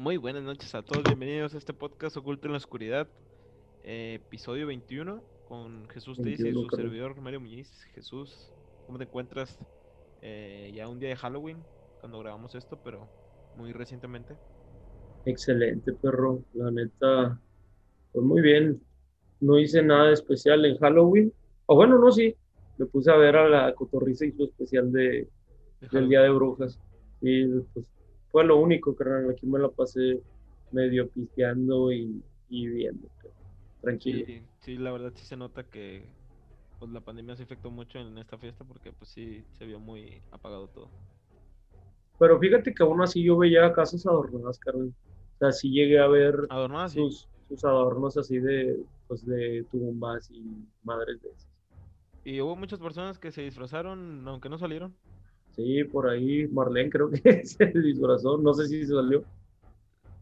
Muy buenas noches a todos, bienvenidos a este podcast Oculto en la Oscuridad, eh, episodio 21, con Jesús Teis y 21, su servidor Mario Muñiz. Jesús, ¿cómo te encuentras? Eh, ya un día de Halloween, cuando grabamos esto, pero muy recientemente. Excelente, perro. La neta, pues muy bien. No hice nada especial en Halloween. O bueno, no, sí. Me puse a ver a la cotorriza y su especial de, de del. Día de Brujas. Y pues fue lo único, carnal. Aquí me la pasé medio pisteando y, y viendo. pero Tranquilo. Sí, sí, la verdad sí se nota que pues, la pandemia se afectó mucho en esta fiesta porque pues sí se vio muy apagado todo. Pero fíjate que aún así yo veía casas adornadas, carnal. O sea, sí llegué a ver Adornadas, sí. sus, sus adornos así de, pues, de tumbas y madres de esas. Y hubo muchas personas que se disfrazaron, aunque no salieron. Sí, por ahí Marlene creo que se disfrazó, no sé si se salió.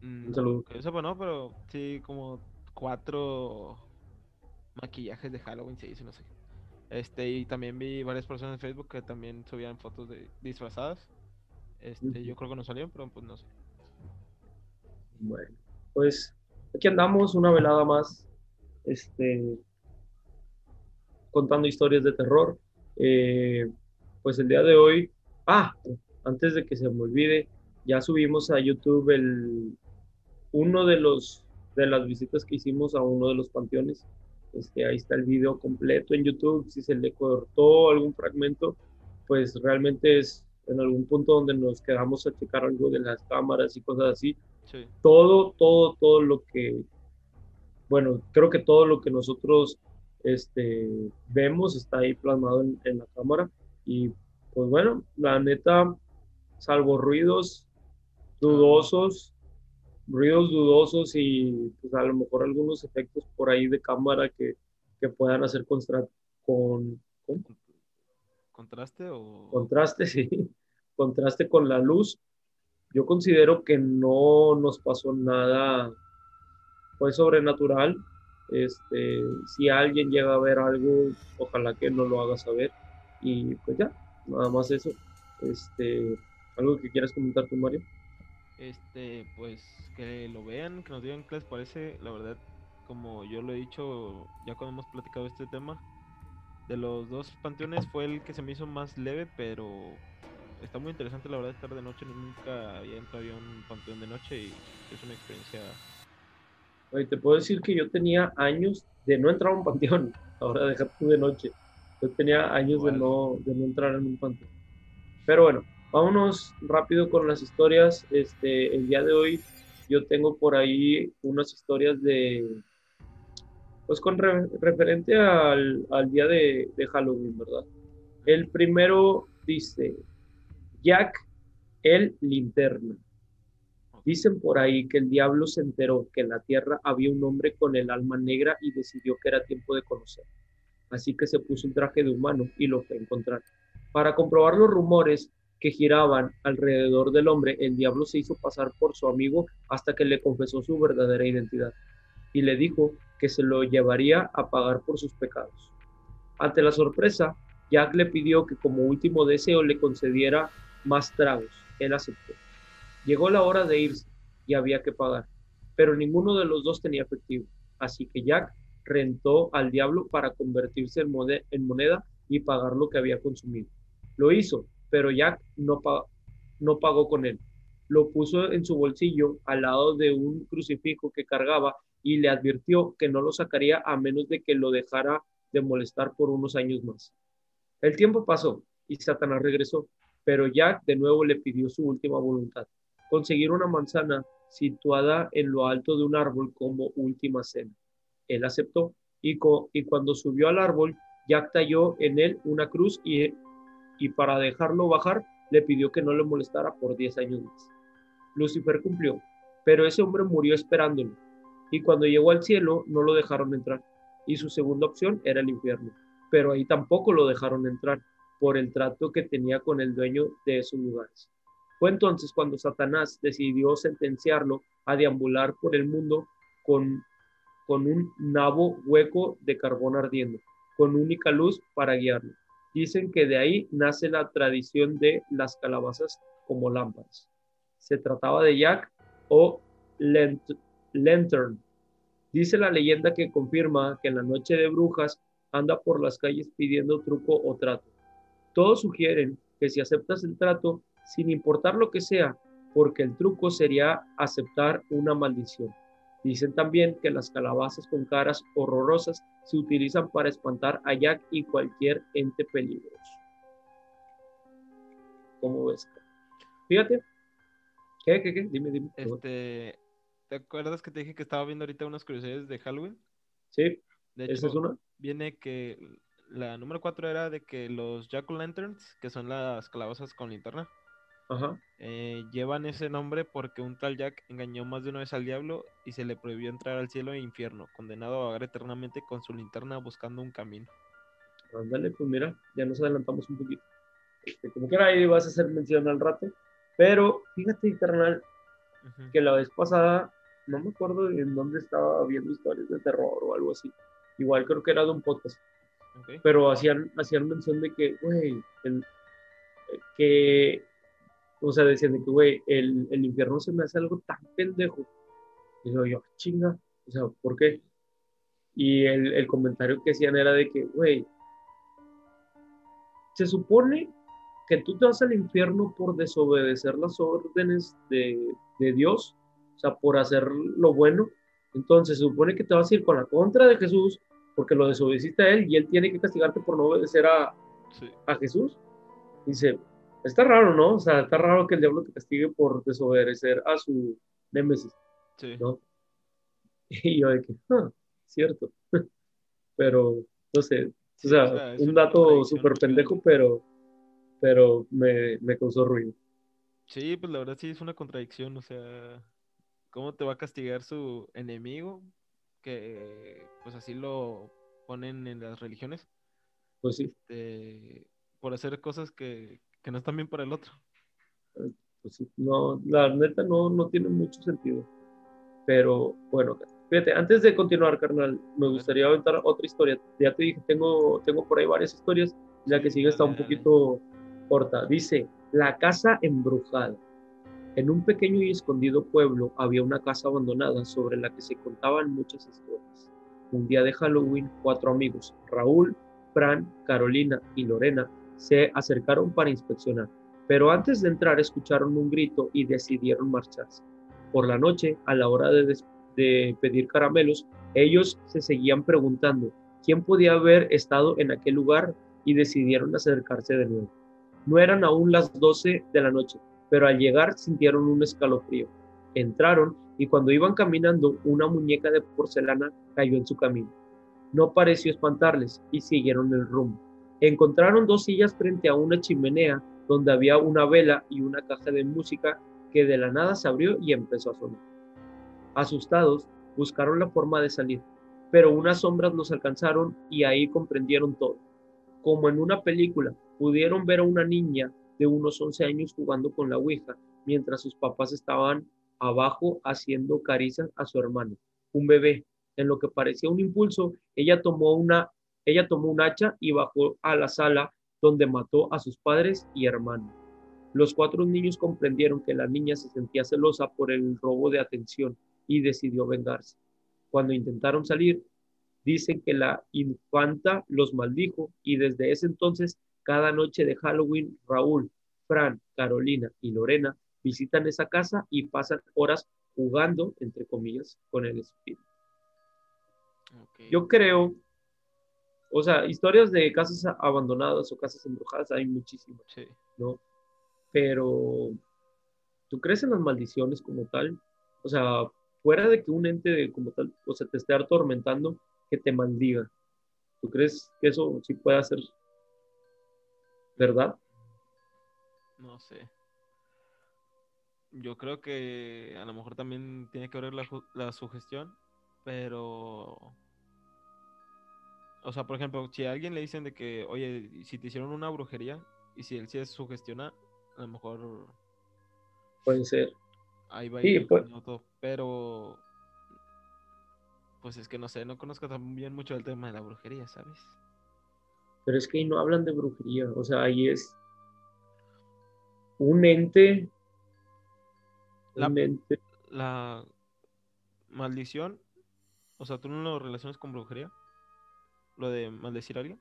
Mm, Un saludo. que yo sepa, no, pero sí, como cuatro maquillajes de Halloween se hizo, no sé. Este, y también vi varias personas en Facebook que también subían fotos de disfrazadas. Este, yo creo que no salieron, pero pues no sé. Bueno, pues aquí andamos una velada más, este, contando historias de terror. Eh, pues el día de hoy, ah, antes de que se me olvide, ya subimos a YouTube el, uno de los de las visitas que hicimos a uno de los panteones. Este, ahí está el video completo en YouTube. Si se le cortó algún fragmento, pues realmente es en algún punto donde nos quedamos a checar algo de las cámaras y cosas así Sí, todo, todo, todo lo que, bueno, creo que todo lo que nosotros este, vemos está ahí plasmado en, en la cámara. Y pues bueno, la neta, salvo ruidos dudosos, ruidos dudosos y pues a lo mejor algunos efectos por ahí de cámara que, que puedan hacer constra- con, ¿cómo? ¿Contraste o...? contraste, sí, contraste con la luz. Yo considero que no nos pasó nada, fue sobrenatural. Este, si alguien llega a ver algo, ojalá que nos lo haga saber. Y pues ya, nada más eso. Este, algo que quieras comentar tú, Mario. Este, pues que lo vean, que nos digan qué les parece. La verdad, como yo lo he dicho ya cuando hemos platicado este tema, de los dos panteones fue el que se me hizo más leve, pero está muy interesante la verdad estar de noche. Nunca había entrado a un panteón de noche y es una experiencia. Oye, te puedo decir que yo tenía años de no entrar a un panteón. Ahora dejar tú de noche. Yo tenía años de no, de no entrar en un panteón. Pero bueno, vámonos rápido con las historias. Este, el día de hoy yo tengo por ahí unas historias de, pues con re- referente al, al día de, de Halloween, ¿verdad? El primero dice, Jack el linterna. Dicen por ahí que el diablo se enteró que en la tierra había un hombre con el alma negra y decidió que era tiempo de conocer. Así que se puso un traje de humano y lo fue a encontrar. Para comprobar los rumores que giraban alrededor del hombre, el diablo se hizo pasar por su amigo hasta que le confesó su verdadera identidad y le dijo que se lo llevaría a pagar por sus pecados. Ante la sorpresa, Jack le pidió que como último deseo le concediera más tragos. Él aceptó. Llegó la hora de irse y había que pagar, pero ninguno de los dos tenía efectivo. Así que Jack rentó al diablo para convertirse en, moneda y pagar lo que había consumido. Lo hizo, pero Jack no, pa- no pagó con él. Lo puso en su bolsillo al lado de un crucifijo que cargaba y le advirtió que no lo sacaría a menos de que lo dejara de molestar por unos años más. El tiempo pasó y Satanás regresó, pero Jack de nuevo le pidió su última voluntad, conseguir una manzana situada en lo alto de un árbol como última cena. Él aceptó y, co- y cuando subió al árbol, Jack talló en él una cruz y, y para dejarlo bajar le pidió que no le molestara por 10 años. Lucifer cumplió, pero ese hombre murió esperándolo y cuando llegó al cielo no lo dejaron entrar y su segunda opción era el infierno, pero ahí tampoco lo dejaron entrar por el trato que tenía con el dueño de esos lugares. Fue entonces cuando Satanás decidió sentenciarlo a deambular por el mundo con, con un nabo hueco de carbón ardiendo, con única luz para guiarlo. Dicen que de ahí nace la tradición de las calabazas como lámparas. Se trataba de Jack o Lantern. Dice la leyenda que confirma que en la noche de brujas anda por las calles pidiendo truco o trato. Todos sugieren que si aceptas el trato, sin importar lo que sea, porque el truco sería aceptar una maldición. Dicen también que las calabazas con caras horrorosas se utilizan para espantar a Jack y cualquier ente peligroso. ¿Cómo ves? Fíjate. ¿Qué, qué, qué? Dime, dime. Este, ¿Te acuerdas que te dije que estaba viendo ahorita unas curiosidades de Halloween? Sí. De hecho, ¿Esa es una? Viene que la número cuatro era de que los Jack Lanterns, que son las calabazas con linterna, eh, llevan ese nombre porque un tal Jack engañó más de una vez al diablo y se le prohibió entrar al cielo e infierno, condenado a vagar eternamente con su linterna buscando un camino. Ándale, pues mira, ya nos adelantamos un poquito. Este, como que ahí vas a hacer mención al rato, pero fíjate, carnal, que la vez pasada, no me acuerdo en dónde estaba viendo historias de terror o algo así. Igual creo que era de un podcast. Pero hacían, hacían mención de que, güey, que o sea, decían que, güey, el, el, infierno se me hace algo tan pendejo. Y yo, yo, chinga, o sea, ¿por qué? Y el, el comentario que hacían era de que, güey, se supone que tú te vas al infierno por desobedecer las órdenes de, de Dios, o sea, por hacer lo bueno. Entonces se supone que te vas a ir con la contra de Jesús porque lo desobedeciste a Él y Él tiene que castigarte por no obedecer a, a Jesús. Dice, Está raro, ¿no? O sea, está raro que el diablo te castigue por desobedecer a su némesis. Sí. ¿no? Y yo de que, ah, cierto. pero, no sé, o sea, un dato súper pendejo, pero, pero me, me causó ruido. Sí, pues la verdad sí es una contradicción, o sea, ¿cómo te va a castigar su enemigo? Que pues así lo ponen en las religiones. Pues sí. Este, por hacer cosas que, que no están bien para el otro. Pues no, la neta no, no tiene mucho sentido. Pero bueno, fíjate, antes de continuar, carnal, me gustaría aventar otra historia. Ya te dije, tengo, tengo por ahí varias historias. La que sigue está un poquito corta. Dice, la casa embrujada. En un pequeño y escondido pueblo había una casa abandonada sobre la que se contaban muchas historias. Un día de Halloween, cuatro amigos, Raúl, Fran, Carolina y Lorena, se acercaron para inspeccionar, pero antes de entrar escucharon un grito y decidieron marcharse. Por la noche, a la hora de, pedir caramelos, ellos se seguían preguntando quién podía haber estado en aquel lugar y decidieron acercarse de nuevo. No eran aún las 12 de la noche, pero al llegar sintieron un escalofrío. Entraron y cuando iban caminando, una muñeca de porcelana cayó en su camino. No pareció espantarles y siguieron el rumbo. Encontraron dos sillas frente a una chimenea donde había una vela y una caja de música que de la nada se abrió y empezó a sonar. Asustados, buscaron la forma de salir, pero unas sombras los alcanzaron y ahí comprendieron todo. Como en una película, pudieron ver a una niña de unos 11 años jugando con la Ouija, mientras sus papás estaban abajo haciendo caricias a su hermano, un bebé. En lo que parecía un impulso, ella tomó una ella tomó un hacha y bajó a la sala donde mató a sus padres y hermanos. Los cuatro niños comprendieron que la niña se sentía celosa por el robo de atención y decidió vengarse. Cuando intentaron salir, dicen que la infanta los maldijo y desde ese entonces, cada noche de Halloween, Raúl, Fran, Carolina y Lorena visitan esa casa y pasan horas jugando, entre comillas, con el espíritu. Yo creo o sea, historias de casas abandonadas o casas embrujadas hay muchísimas, ¿no? Pero, ¿tú crees en las maldiciones como tal? O sea, fuera de que un ente como tal, o sea, te esté atormentando, que te maldiga. ¿Tú crees que eso sí puede ser verdad? No sé. Yo creo que a lo mejor también tiene que ver la, la sugestión, pero o sea, por ejemplo, si a alguien le dicen de que, oye, si te hicieron una brujería y si él sí es sugestiona, a lo mejor. Puede ser. Ahí va a ir pues... todo. Pero. Pues es que no sé, no conozco también mucho el tema de la brujería, ¿sabes? Pero es que ahí no hablan de brujería. O sea, ahí es. Un ente. La, un ente. La, maldición, o sea, ¿tú no lo relacionas con brujería? ¿Lo de maldecir a alguien?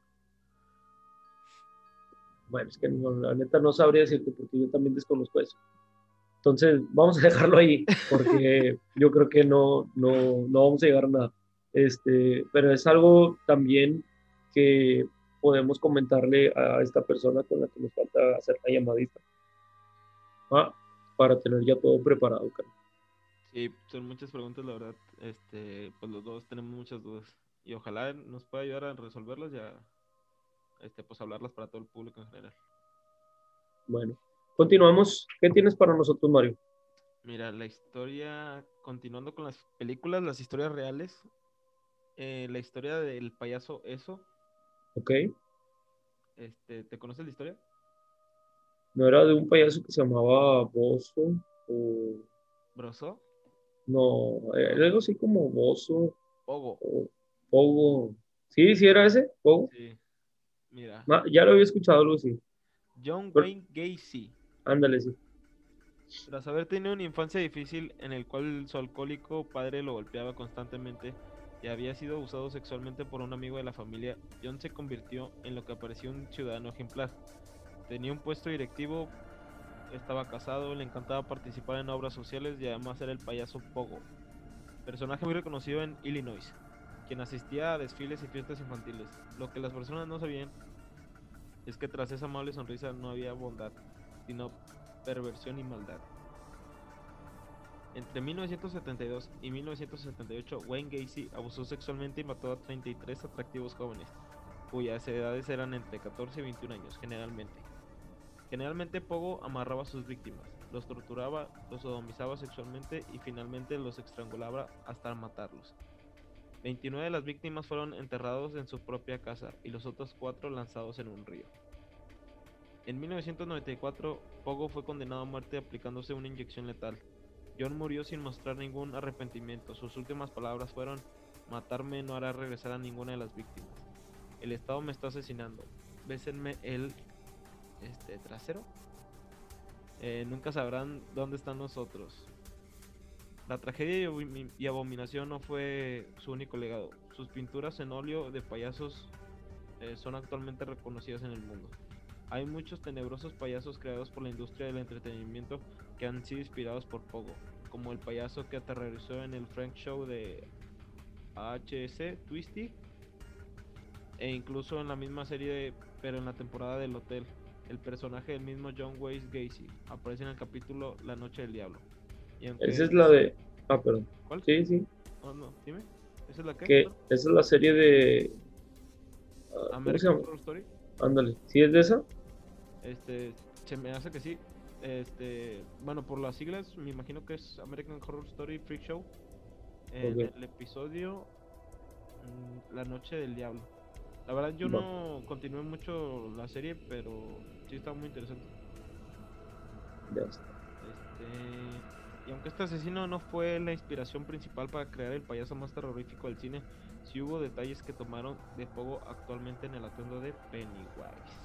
Bueno, es que la neta no sabría decirte porque yo también desconozco eso. Entonces, vamos a dejarlo ahí, porque yo creo que no, no, no vamos a llegar a nada. Este, pero es algo también que podemos comentarle a esta persona con la que nos falta hacer la llamadita. Ah, para tener ya todo preparado, Carlos. Sí, son muchas preguntas, la verdad. Este, pues los dos tenemos muchas dudas. Y ojalá nos pueda ayudar a resolverlas y a este, pues hablarlas para todo el público en general. Bueno, continuamos. ¿Qué tienes para nosotros, Mario? Mira, la historia, continuando con las películas, las historias reales, eh, la historia del payaso Eso. Ok. Este, ¿Te conoces la historia? ¿No era de un payaso que se llamaba Bozo? O... ¿Broso? No, era algo así como Bozo. Pogo. O Pogo. ¿Sí? ¿Sí era ese? ¿Pogo? Sí. Mira. Ya lo había escuchado así. John Wayne Gacy. Ándale, sí. Tras haber tenido una infancia difícil en el cual su alcohólico padre lo golpeaba constantemente y había sido abusado sexualmente por un amigo de la familia, John se convirtió en lo que parecía un ciudadano ejemplar. Tenía un puesto directivo, estaba casado, le encantaba participar en obras sociales y además era el payaso Pogo, personaje muy reconocido en Illinois, quien asistía a desfiles y fiestas infantiles. Lo que las personas no sabían es que tras esa amable sonrisa no había bondad, sino perversión y maldad. Entre 1972 y 1978, Wayne Gacy abusó sexualmente y mató a 33 atractivos jóvenes, cuyas edades eran entre 14 y 21 años, generalmente. Generalmente Pogo amarraba a sus víctimas, los torturaba, los sodomizaba sexualmente y finalmente los estrangulaba hasta matarlos. 29 de las víctimas fueron enterrados en su propia casa y los otros cuatro lanzados en un río. En 1994, Pogo fue condenado a muerte aplicándose una inyección letal. John murió sin mostrar ningún arrepentimiento. Sus últimas palabras fueron, matarme no hará regresar a ninguna de las víctimas. El Estado me está asesinando. Bésenme el este, trasero. Eh, nunca sabrán dónde están nosotros. La tragedia y abomi- y abominación no fue su único legado. Sus pinturas en óleo de payasos eh, son actualmente reconocidas en el mundo. Hay muchos tenebrosos payasos creados por la industria del entretenimiento que han sido inspirados por Pogo, como el payaso que aterrorizó en el Frank Show de AHS Twisty, e incluso en la misma serie, pero en la temporada del hotel. El personaje del mismo John Wayne Gacy aparece en el capítulo La Noche del Diablo. Aunque- Esa es la de. Ah, perdón. ¿Cuál? Sí, sí. Oh, no, dime. ¿Esa es la que? Que esa es la serie de. ah, ¿Cómo se American? Horror Story. Ándale. ¿Sí es de esa? Este, se me hace que sí. Este, bueno, por las siglas, me imagino que es American Horror Story Freak Show. En el episodio mm, La Noche del Diablo. La verdad, yo Va. no continué mucho la serie, pero sí está muy interesante. Ya está. Este, y aunque este asesino no fue la inspiración principal para crear el payaso más terrorífico del cine, sí hubo detalles que tomaron de Pogo actualmente en el atuendo de Pennywise.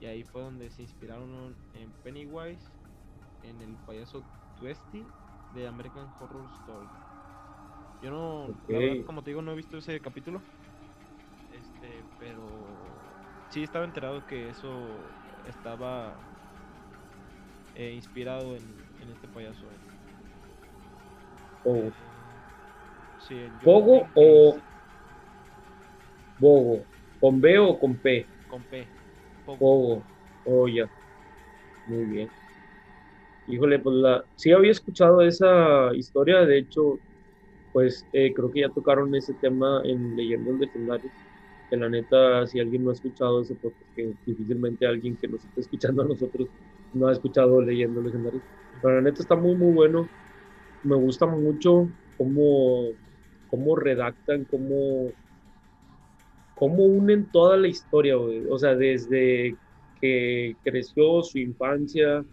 Y ahí fue donde se inspiraron en Pennywise, en el payaso Twisty de American Horror Story. Yo no, la verdad, como te digo, no he visto ese capítulo. Este, pero sí estaba enterado que eso estaba eh, inspirado en, en este payaso. Eh, sí, en John ¿Pogo Wayne o- Bogo. ¿Con B o con P? con P? Pogo. Pogo. Oh, ya. Muy bien. Híjole, pues la... sí había escuchado esa historia. De hecho, pues eh, creo que ya tocaron ese tema en Leyendas Legendarias. Que la neta, si alguien no ha escuchado ese podcast, que difícilmente alguien que nos esté escuchando a nosotros no ha escuchado Leyendas Legendarias. Pero la neta está muy, muy bueno. Me gusta mucho cómo, cómo redactan, cómo, cómo unen toda la historia, güey. O sea, desde que creció su infancia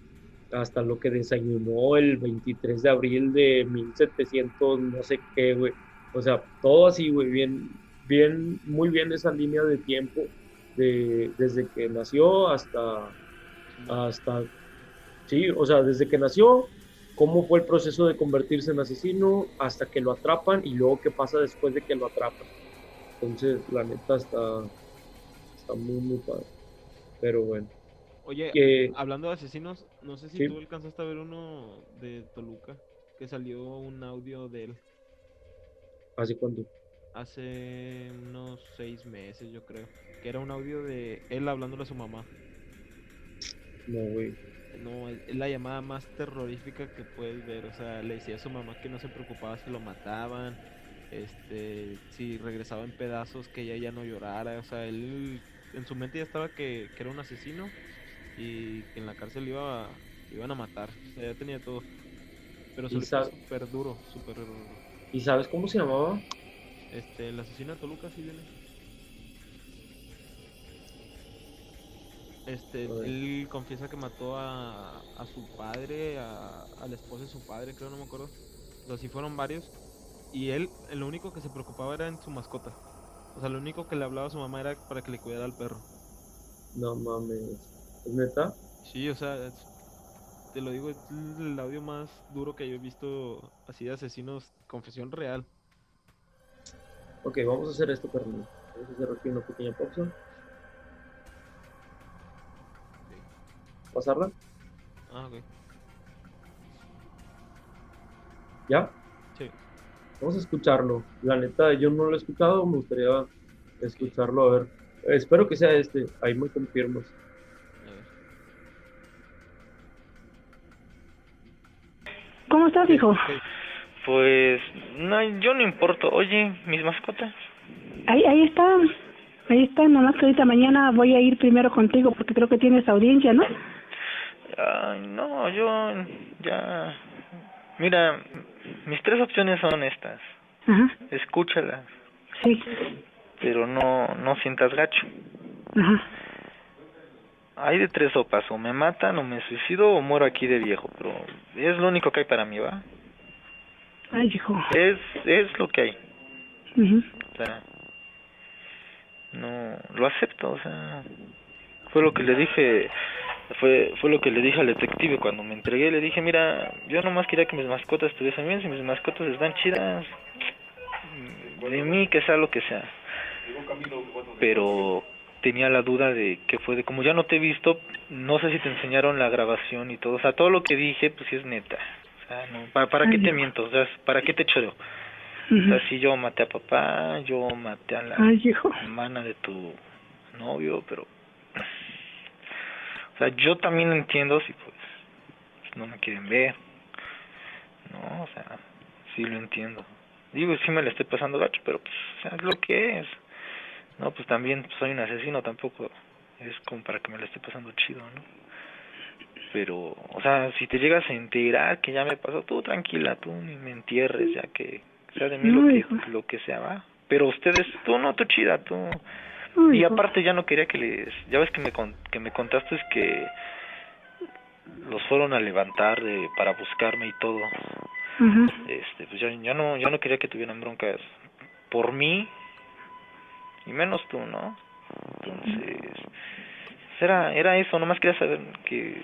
hasta lo que desayunó el 23 de abril de 1700, no sé qué, güey. O sea, todo así, güey, bien, bien, muy bien esa línea de tiempo, de, desde que nació hasta, hasta, sí, o sea, desde que nació, cómo fue el proceso de convertirse en asesino hasta que lo atrapan y luego qué pasa después de que lo atrapan. Entonces, la neta está, está muy, muy padre. Pero bueno. Oye, hablando de asesinos, no sé si tú alcanzaste a ver uno de Toluca, que salió un audio de él. ¿Hace cuánto? Hace unos seis meses, yo creo. Que era un audio de él hablándole a su mamá. No, güey. No, es la llamada más terrorífica que puedes ver. O sea, le decía a su mamá que no se preocupaba si lo mataban. Este, si regresaba en pedazos, que ella ya no llorara. O sea, él en su mente ya estaba que, era un asesino y que en la cárcel iba iban a matar. O sea, ya tenía todo. Pero súper duro, súper. ¿Y sabes cómo se llamaba? Este, el asesino de Toluca, sí viene. Este, él confiesa que mató a, a su padre, a, a, la esposa de su padre, creo, no me acuerdo. O sea, fueron varios. Y él, lo único que se preocupaba era en su mascota. O sea, lo único que le hablaba a su mamá era para que le cuidara al perro. No mames. ¿Es neta? Sí, o sea, te lo digo, es el audio más duro que yo he visto así de asesinos, confesión real. Ok, vamos a hacer esto, perro. Vamos a hacer aquí una pequeña pausa. Pasarla. Ah, ok. ¿Ya? Sí. Vamos a escucharlo. La neta, yo no lo he escuchado, me gustaría escucharlo. A ver, espero que sea este. Ahí me confirmas. ¿Cómo estás, hijo? Pues, no, yo no importo. Oye, mis mascotas. Ahí, ahí están. Ahí están, nomás que ahorita mañana voy a ir primero contigo porque creo que tienes audiencia, ¿no? Ay, no, yo ya... Mira, mis tres opciones son estas. Ajá. Escúchalas. Sí. Pero no, no sientas gacho. Ajá. Hay de tres sopas, o me matan, o me suicido, o muero aquí de viejo, pero es lo único que hay para mí, ¿va? Ay, hijo. Es, es lo que hay. O sea, no, lo acepto, o sea, fue lo que le dije fue fue lo que le dije al detective cuando me entregué. Le dije mira yo nomás quería que mis mascotas estuviesen bien. Si mis mascotas están chidas de mí que sea lo que sea pero tenía la duda de que fue de como ya no te he visto no sé si te enseñaron la grabación y todo. O sea todo lo que dije pues sí es neta. O sea no para para qué te miento o sea para qué te choreo o sea si yo maté a papá yo maté a la hermana de tu novio pero sea, yo también entiendo si pues no me quieren ver. No, o sea, sí lo entiendo. Digo, sí me le estoy pasando gacho, pero pues o sea, es lo que es. No, pues también soy un asesino, tampoco es como para que me le esté pasando chido, ¿no? Pero, o sea, si te llegas a enterar que ya me pasó, tú tranquila, tú ni me entierres, ya que sea de mí lo, que, lo que sea, va. Pero ustedes, tú no, tú chida, tú y aparte ya no quería que les, ya ves que me que me contaste es que los fueron a levantar de, para buscarme y todo. Este, pues ya, ya no ya no quería que tuvieran broncas por mí y menos tú, ¿no? Entonces era era eso, nomás quería saber que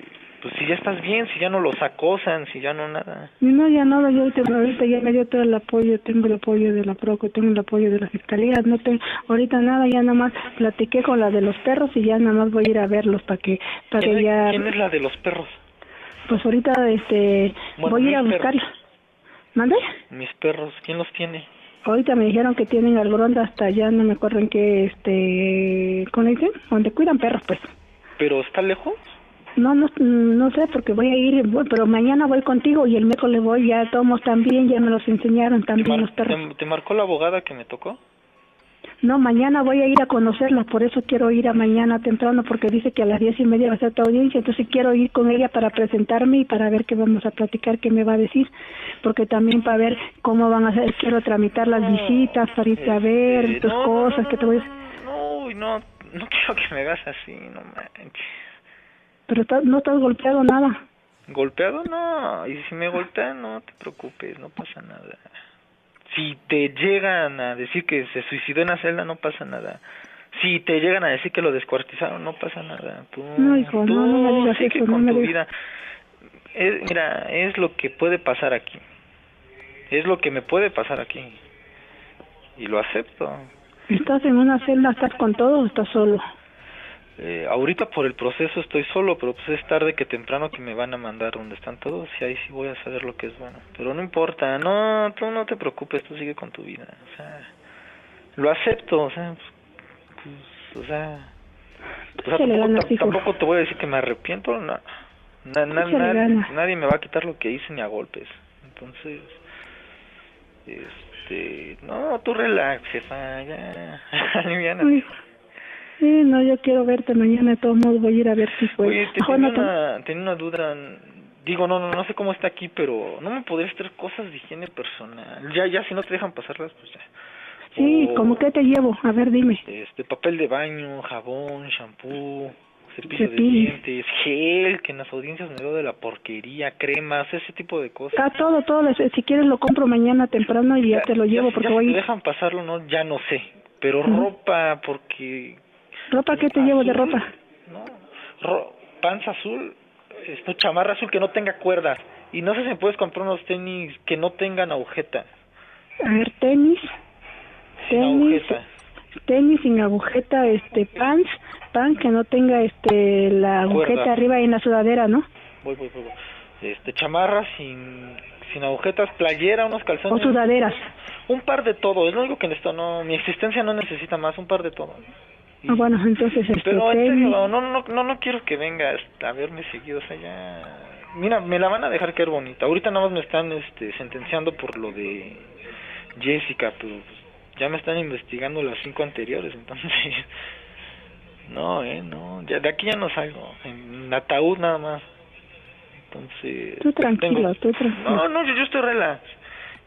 pues si ya estás bien, si ya no los acosan, si ya no nada. No, ya nada, yo ahorita, ya me dio todo el apoyo, tengo el apoyo de la PROCO, tengo el apoyo de la Fiscalía, no tengo, ahorita nada, ya nada más platiqué con la de los perros y ya nada más voy a ir a verlos para que, para ¿Quién, que ya... ¿Quién es la de los perros? Pues ahorita, este, voy a ir a buscarla. ¿Mande? Mis perros, ¿quién los tiene? Ahorita me dijeron que tienen algoronda hasta allá, no me acuerdo en qué, este, ¿cómo dicen? Donde cuidan perros, pues. ¿Pero está lejos? No, no, no sé, porque voy a ir, pero mañana voy contigo y el miércoles voy, ya tomos también, ya me los enseñaron también los perros. ¿te, marcó la abogada que me tocó? No, mañana voy a ir a conocerla, por eso quiero ir a mañana temprano, porque dice que a las diez y media va a ser tu audiencia, entonces quiero ir con ella para presentarme y para ver qué vamos a platicar, qué me va a decir, porque también para ver cómo van a hacer, quiero tramitar las visitas, para irte a ver, este, tus cosas, que te voy a... No, no, no quiero que me hagas así, no manches. Pero no estás golpeado nada. ¿Golpeado? No. Y si me golpean, no te preocupes, no pasa nada. Si te llegan a decir que se suicidó en la celda, no pasa nada. Si te llegan a decir que lo descuartizaron, no pasa nada. Tú, no, hijo, tú no, no me digas con tu vida. es, mira, es lo que puede pasar aquí. Es lo que me puede pasar aquí. Y lo acepto. ¿Estás en una celda, estás con todo o estás solo? Eh, ahorita por el proceso estoy solo, pero pues es tarde que temprano que me van a mandar donde están todos y ahí sí voy a saber lo que es bueno. Pero no importa, no, tú no te preocupes, tú sigue con tu vida. O sea, lo acepto, o sea, pues, pues o sea, o sea tampoco, tampoco, te voy a decir que me arrepiento, no, na, na, nadie me va a quitar lo que hice ni a golpes. Entonces, este, no, tú relax, jefa, ya, Sí, no, yo quiero verte mañana, de todos modos voy a ir a ver si puedo. Oye, te tengo, una, tengo una duda, digo, no, no, no sé cómo está aquí, pero no me podrías traer cosas de higiene personal. Ya, ya, si no te dejan pasarlas, pues ya. Sí, ¿cómo que te llevo? A ver, dime. Este, papel de baño, jabón, shampoo, cepillo de dientes, gel, que en las audiencias me veo de la porquería, cremas, ese tipo de cosas. Está todo, todo. Si quieres lo compro mañana temprano y ya, te lo llevo porque voy. Si te dejan pasarlo, no, ya no sé. Pero ropa, porque ¿Ropa qué te llevo de ropa? No, ro panza azul, esto chamarra azul que no tenga cuerdas. Y no sé si me puedes comprar unos tenis que no tengan agujeta. A ver, tenis. Sin tenis, agujeta. Tenis sin agujeta, este, pants, pan que no tenga este la agujeta arriba en la sudadera, ¿no? Voy, voy, voy. Este, chamarra sin sin agujetas, playera, unos calzones. O sudaderas. Un par de todo, es lo único que necesito, no, mi existencia no necesita más, un par de todo. Ah, bueno, entonces este, Pero en serio, no, no, no, no quiero que vengas a verme seguido, o sea, ya... Mira, me la van a dejar caer bonita. Ahorita nada más me están este, sentenciando por lo de Jessica, pero ya me están investigando las cinco anteriores, entonces... No, eh, no, ya de aquí ya no salgo, en ataúd nada más. Entonces... Tú tranquilo, tú tranquilo. No, no, yo, yo estoy relax.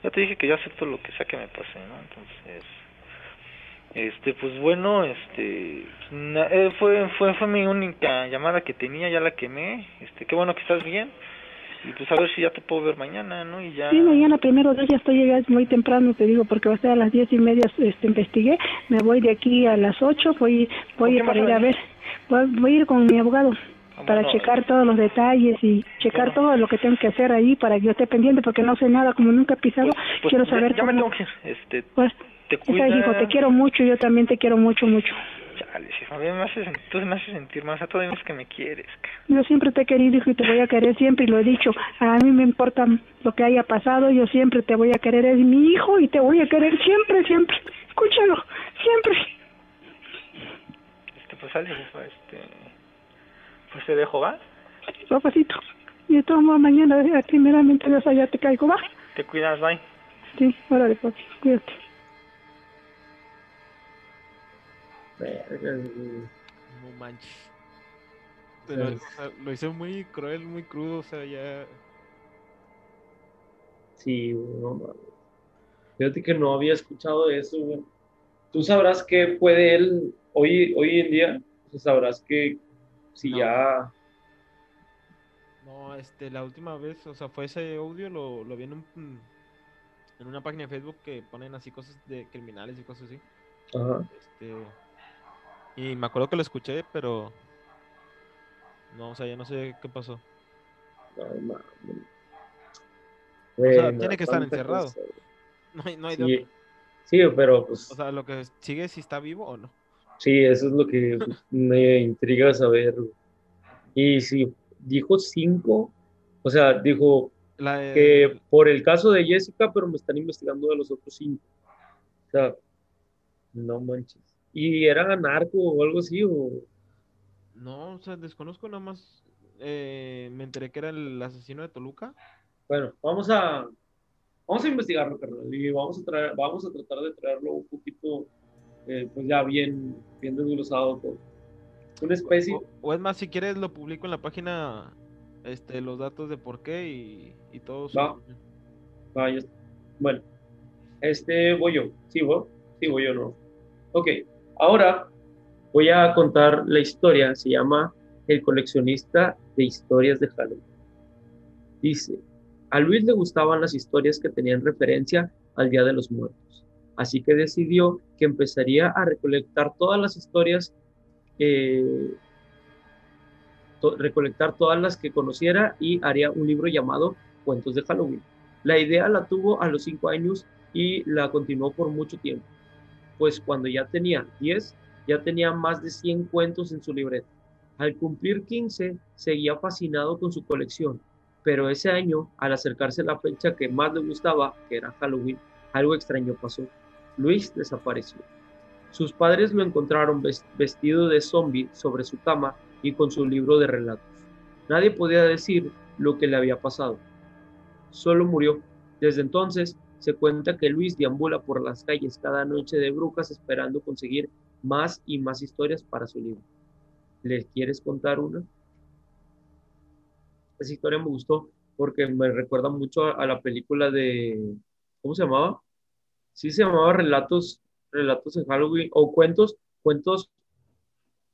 Ya te dije que yo acepto lo que sea que me pase, ¿no? Entonces este pues bueno este eh, fue fue fue mi única llamada que tenía ya la quemé este qué bueno que estás bien y pues a ver si ya te puedo ver mañana no y ya sí mañana primero ya estoy llegando muy temprano te digo porque va a ser a las diez y media este investigué me voy de aquí a las ocho voy voy a ir a ver voy, a ir con mi abogado ah, para checar todos los detalles y checar todo lo que tengo que hacer ahí para que yo esté pendiente porque no sé nada como nunca he pisado pues, pues, quiero saber ya, me tengo que este pues te hijo, te quiero mucho, yo también te quiero mucho, mucho. Me haces, tú me haces sentir más, a todos es que me quieres. Yo siempre te he querido, hijo, y te voy a querer siempre, y lo he dicho. A mí me importa lo que haya pasado, yo siempre te voy a querer, es mi hijo, y te voy a querer siempre, siempre. Escúchalo, siempre. Este, pues sale, este... Pues te dejo, ¿va? Papacito. Y de todos modos, mañana, primeramente, Dios allá te caigo, ¿va? Te cuidas, bye. Sí, órale, papi, cuídate. No manches. Pero, lo hice muy cruel, muy crudo, o sea, ya. Sí, no mames. Fíjate que no había escuchado eso, güey. Tú sabrás que puede él, hoy, hoy en día, sabrás que si ya. No, este, la última vez, o sea, fue ese audio, lo, lo vi en, un, en una página de Facebook que ponen así cosas de criminales y cosas así. Ajá. Este y me acuerdo que lo escuché, pero. No, o sea, ya no sé qué pasó. o sea, tiene que estar encerrado. No hay, no hay sí, sí, pero pues. O sea, lo que sigue si está vivo o no. Sí, eso es lo que me intriga saber. Y si dijo cinco, o sea, dijo que por el caso de Jessica, pero me están investigando de los otros cinco. O sea, no manches. ¿Y era narco o algo así? O... No, o sea, desconozco nada más. Eh, me enteré que era el asesino de Toluca. Bueno, vamos a vamos a investigarlo, carnal, y vamos a traer, vamos a tratar de traerlo un poquito, eh, pues ya bien, bien desglosado todo. Una especie. O, es más, si quieres lo publico en la página, este, los datos de por qué y, y todo. Va. Va, Bueno, este voy yo. Sí, voy. Sí, voy yo, no. Ok. Ahora voy a contar la historia, se llama El coleccionista de historias de Halloween. Dice, a Luis le gustaban las historias que tenían referencia al Día de los Muertos, así que decidió que empezaría a recolectar todas las historias to- recolectar todas las que conociera y haría un libro llamado Cuentos de Halloween. La idea la tuvo a los cinco años y la continuó por mucho tiempo, pues cuando ya tenía 10, ya tenía más de 100 cuentos en su libreta. Al cumplir 15, seguía fascinado con su colección, pero ese año, al acercarse la fecha que más le gustaba, que era Halloween, algo extraño pasó. Luis desapareció. Sus padres lo encontraron ves- vestido de zombie sobre su cama y con su libro de relatos. Nadie podía decir lo que le había pasado. Solo murió. Desde entonces se cuenta que Luis deambula por las calles cada noche de brujas esperando conseguir más y más historias para su libro. ¿Les quieres contar una? Esa historia me gustó porque me recuerda mucho a, a la película de, ¿cómo se llamaba? Sí se llamaba Relatos, Relatos en Halloween o cuentos, cuentos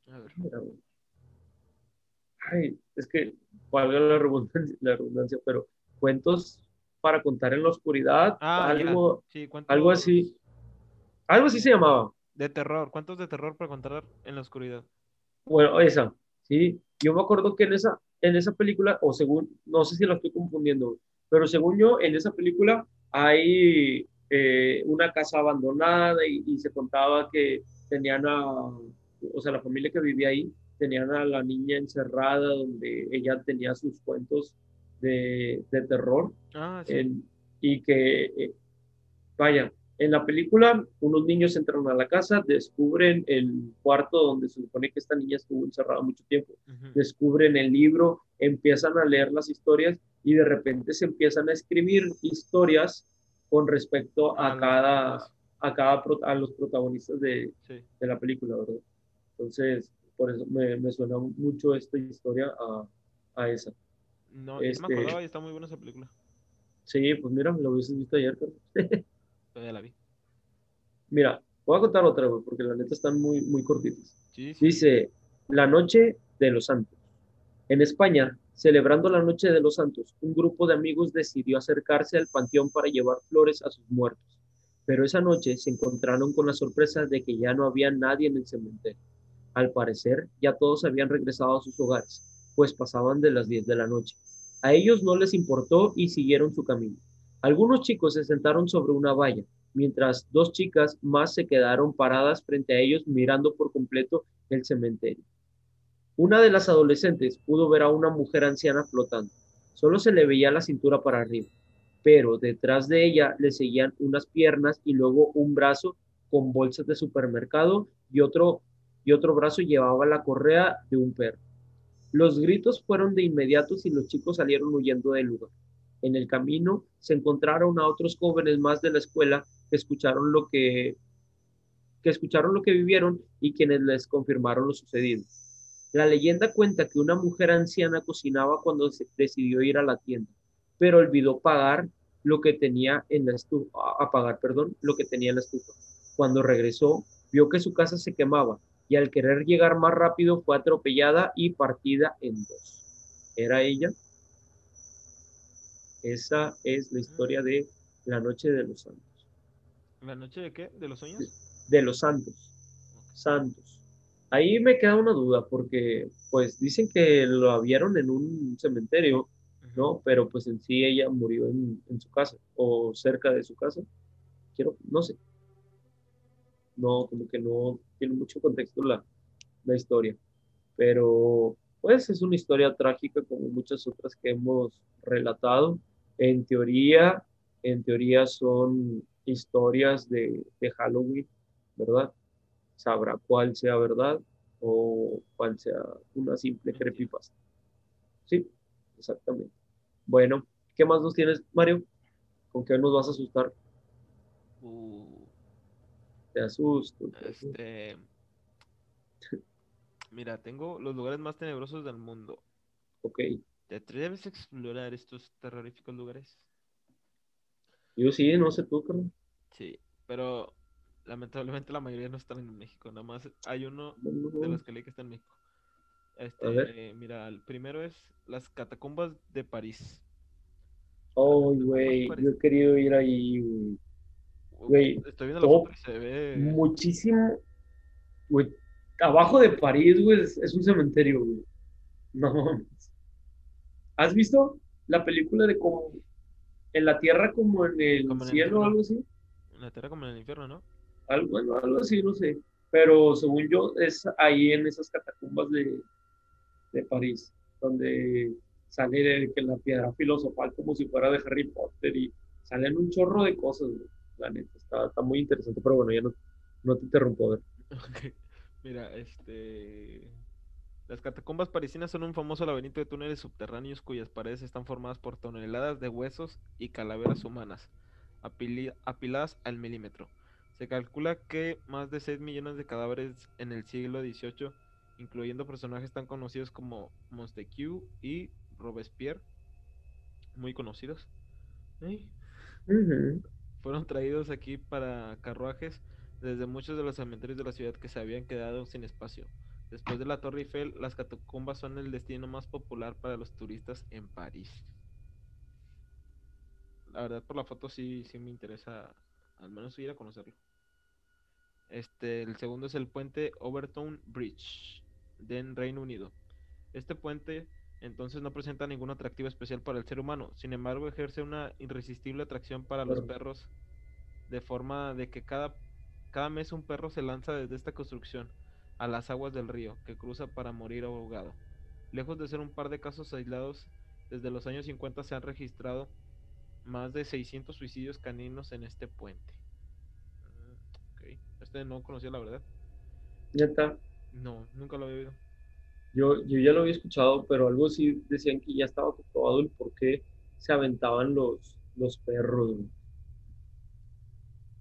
A ver. Ay, es que valga la redundancia, la redundancia, pero cuentos para contar en la oscuridad, Ah, algo, Sí, ¿cuántos algo así, algo así se llamaba. De terror. ¿Cuántos de terror para contar en la oscuridad? Bueno, esa, sí. Yo me acuerdo que en esa, en esa película, o según, no sé si la estoy confundiendo, pero según yo, en esa película hay eh, una casa abandonada y, y se contaba que tenían a, o sea, la familia que vivía ahí, tenían a la niña encerrada donde ella tenía sus cuentos de, de terror Ah, sí. en- y que, eh, vaya, en la película unos niños entran a la casa, descubren el cuarto donde se supone que esta niña estuvo encerrada mucho tiempo, descubren el libro, empiezan a leer las historias y de repente se empiezan a escribir historias con respecto Ah, a las cada, a cada, a los protagonistas de, Sí. de la película, ¿verdad? Entonces, por eso me, me suena mucho esta historia a, a esa. No, yo no me Este- acordaba y está muy buena esa película. Sí, pues mira, lo hubieses visto ayer. Pero ya la vi. Mira, voy a contar otra, güey, porque la neta están muy, muy cortitas. Sí, sí. Dice, la noche de los santos. En España, celebrando la noche de los santos, un grupo de amigos decidió acercarse al panteón para llevar flores a sus muertos. Pero esa noche se encontraron con la sorpresa de que ya no había nadie en el cementerio. Al parecer, ya todos habían regresado a sus hogares, pues pasaban de las 10 de la noche. A ellos no les importó y siguieron su camino. Algunos chicos se sentaron sobre una valla, mientras dos chicas más se quedaron paradas frente a ellos mirando por completo el cementerio. Una de las adolescentes pudo ver a una mujer anciana flotando. Solo se le veía la cintura para arriba, pero detrás de ella le seguían unas piernas y luego un brazo con bolsas de supermercado y otro, y otro brazo llevaba la correa de un perro. Los gritos fueron de inmediatos y los chicos salieron huyendo del lugar. En el camino se encontraron a otros jóvenes más de la escuela que escucharon lo que, que escucharon lo que vivieron y quienes les confirmaron lo sucedido. La leyenda cuenta que una mujer anciana cocinaba cuando se decidió ir a la tienda, pero olvidó pagar lo que tenía en la estufa, a pagar, perdón, lo que tenía en la estufa. Cuando regresó, vio que su casa se quemaba y al querer llegar más rápido fue atropellada y partida en dos. ¿Era ella? Esa es la historia de la noche de los santos. ¿La noche de qué? ¿De los sueños? De los santos. Santos. Ahí me queda una duda porque pues dicen que lo vieron en un cementerio. ¿no? Pero pues en sí ella murió en, en su casa o cerca de su casa. Quiero, no sé. No, como que no tiene mucho contexto la, la historia. Pero pues es una historia trágica como muchas otras que hemos relatado. En teoría, en teoría son historias de, de Halloween, ¿verdad? Sabrá cuál sea verdad o cuál sea una simple creepypasta. Sí, exactamente. Bueno, ¿qué más nos tienes, Mario? ¿Con qué nos vas a asustar? Uh, Te asusto. te asusto. este. Mira, tengo los lugares más tenebrosos del mundo. Ok, ¿Te atreves a explorar estos terroríficos lugares? yo sí, no sé tú, carnal. Sí, pero lamentablemente la mayoría no están en México. Nada más hay uno No, no, de los que leí que está en México. Este, eh, mira, el primero es las catacumbas de París. Ay, güey, yo he querido ir ahí, güey. Güey, Estoy viendo la top. foto y se ve. Muchísimo, güey. Abajo de París, güey, es, es un cementerio, güey. No. ¿Has visto la película de como en la tierra como en el Como en el cielo o algo así? En la tierra como en el infierno, ¿no? Algo, bueno, algo así, no sé. Pero según yo, es ahí en esas catacumbas de, de París, donde sale de que la piedra filosofal como si fuera de Harry Potter y salen un chorro de cosas, güey. La neta, está, está muy interesante. Pero bueno, ya no, no te interrumpo, a ver. Mira, este. Las catacumbas parisinas son un famoso laberinto de túneles subterráneos cuyas paredes están formadas por toneladas de huesos y calaveras humanas, apiladas al milímetro. Se calcula que más de 6 millones de cadáveres en el siglo XVIII, incluyendo personajes tan conocidos como Montesquieu y Robespierre, muy conocidos, ¡ay! Ujú. Fueron traídos aquí para carruajes desde muchos de los cementerios de la ciudad que se habían quedado sin espacio. Después de la Torre Eiffel, las catacumbas son el destino más popular para los turistas en París. La verdad, por la foto sí, sí me interesa al menos ir a conocerlo. Este, el segundo es el puente Overton Bridge de en Reino Unido. Este puente entonces no presenta ningún atractivo especial para el ser humano, sin embargo ejerce una irresistible atracción para los perros, de forma de que cada, cada mes un perro se lanza desde esta construcción a las aguas del río, que cruza para morir ahogado. Lejos de ser un par de casos aislados, desde los años 50 se han registrado más de 600 suicidios caninos en este puente. Mm, este no conocía la verdad. Neta, No, nunca lo había oído. Yo, yo ya lo había escuchado, pero algo sí decían que ya estaba comprobado el por qué se aventaban los, los perros.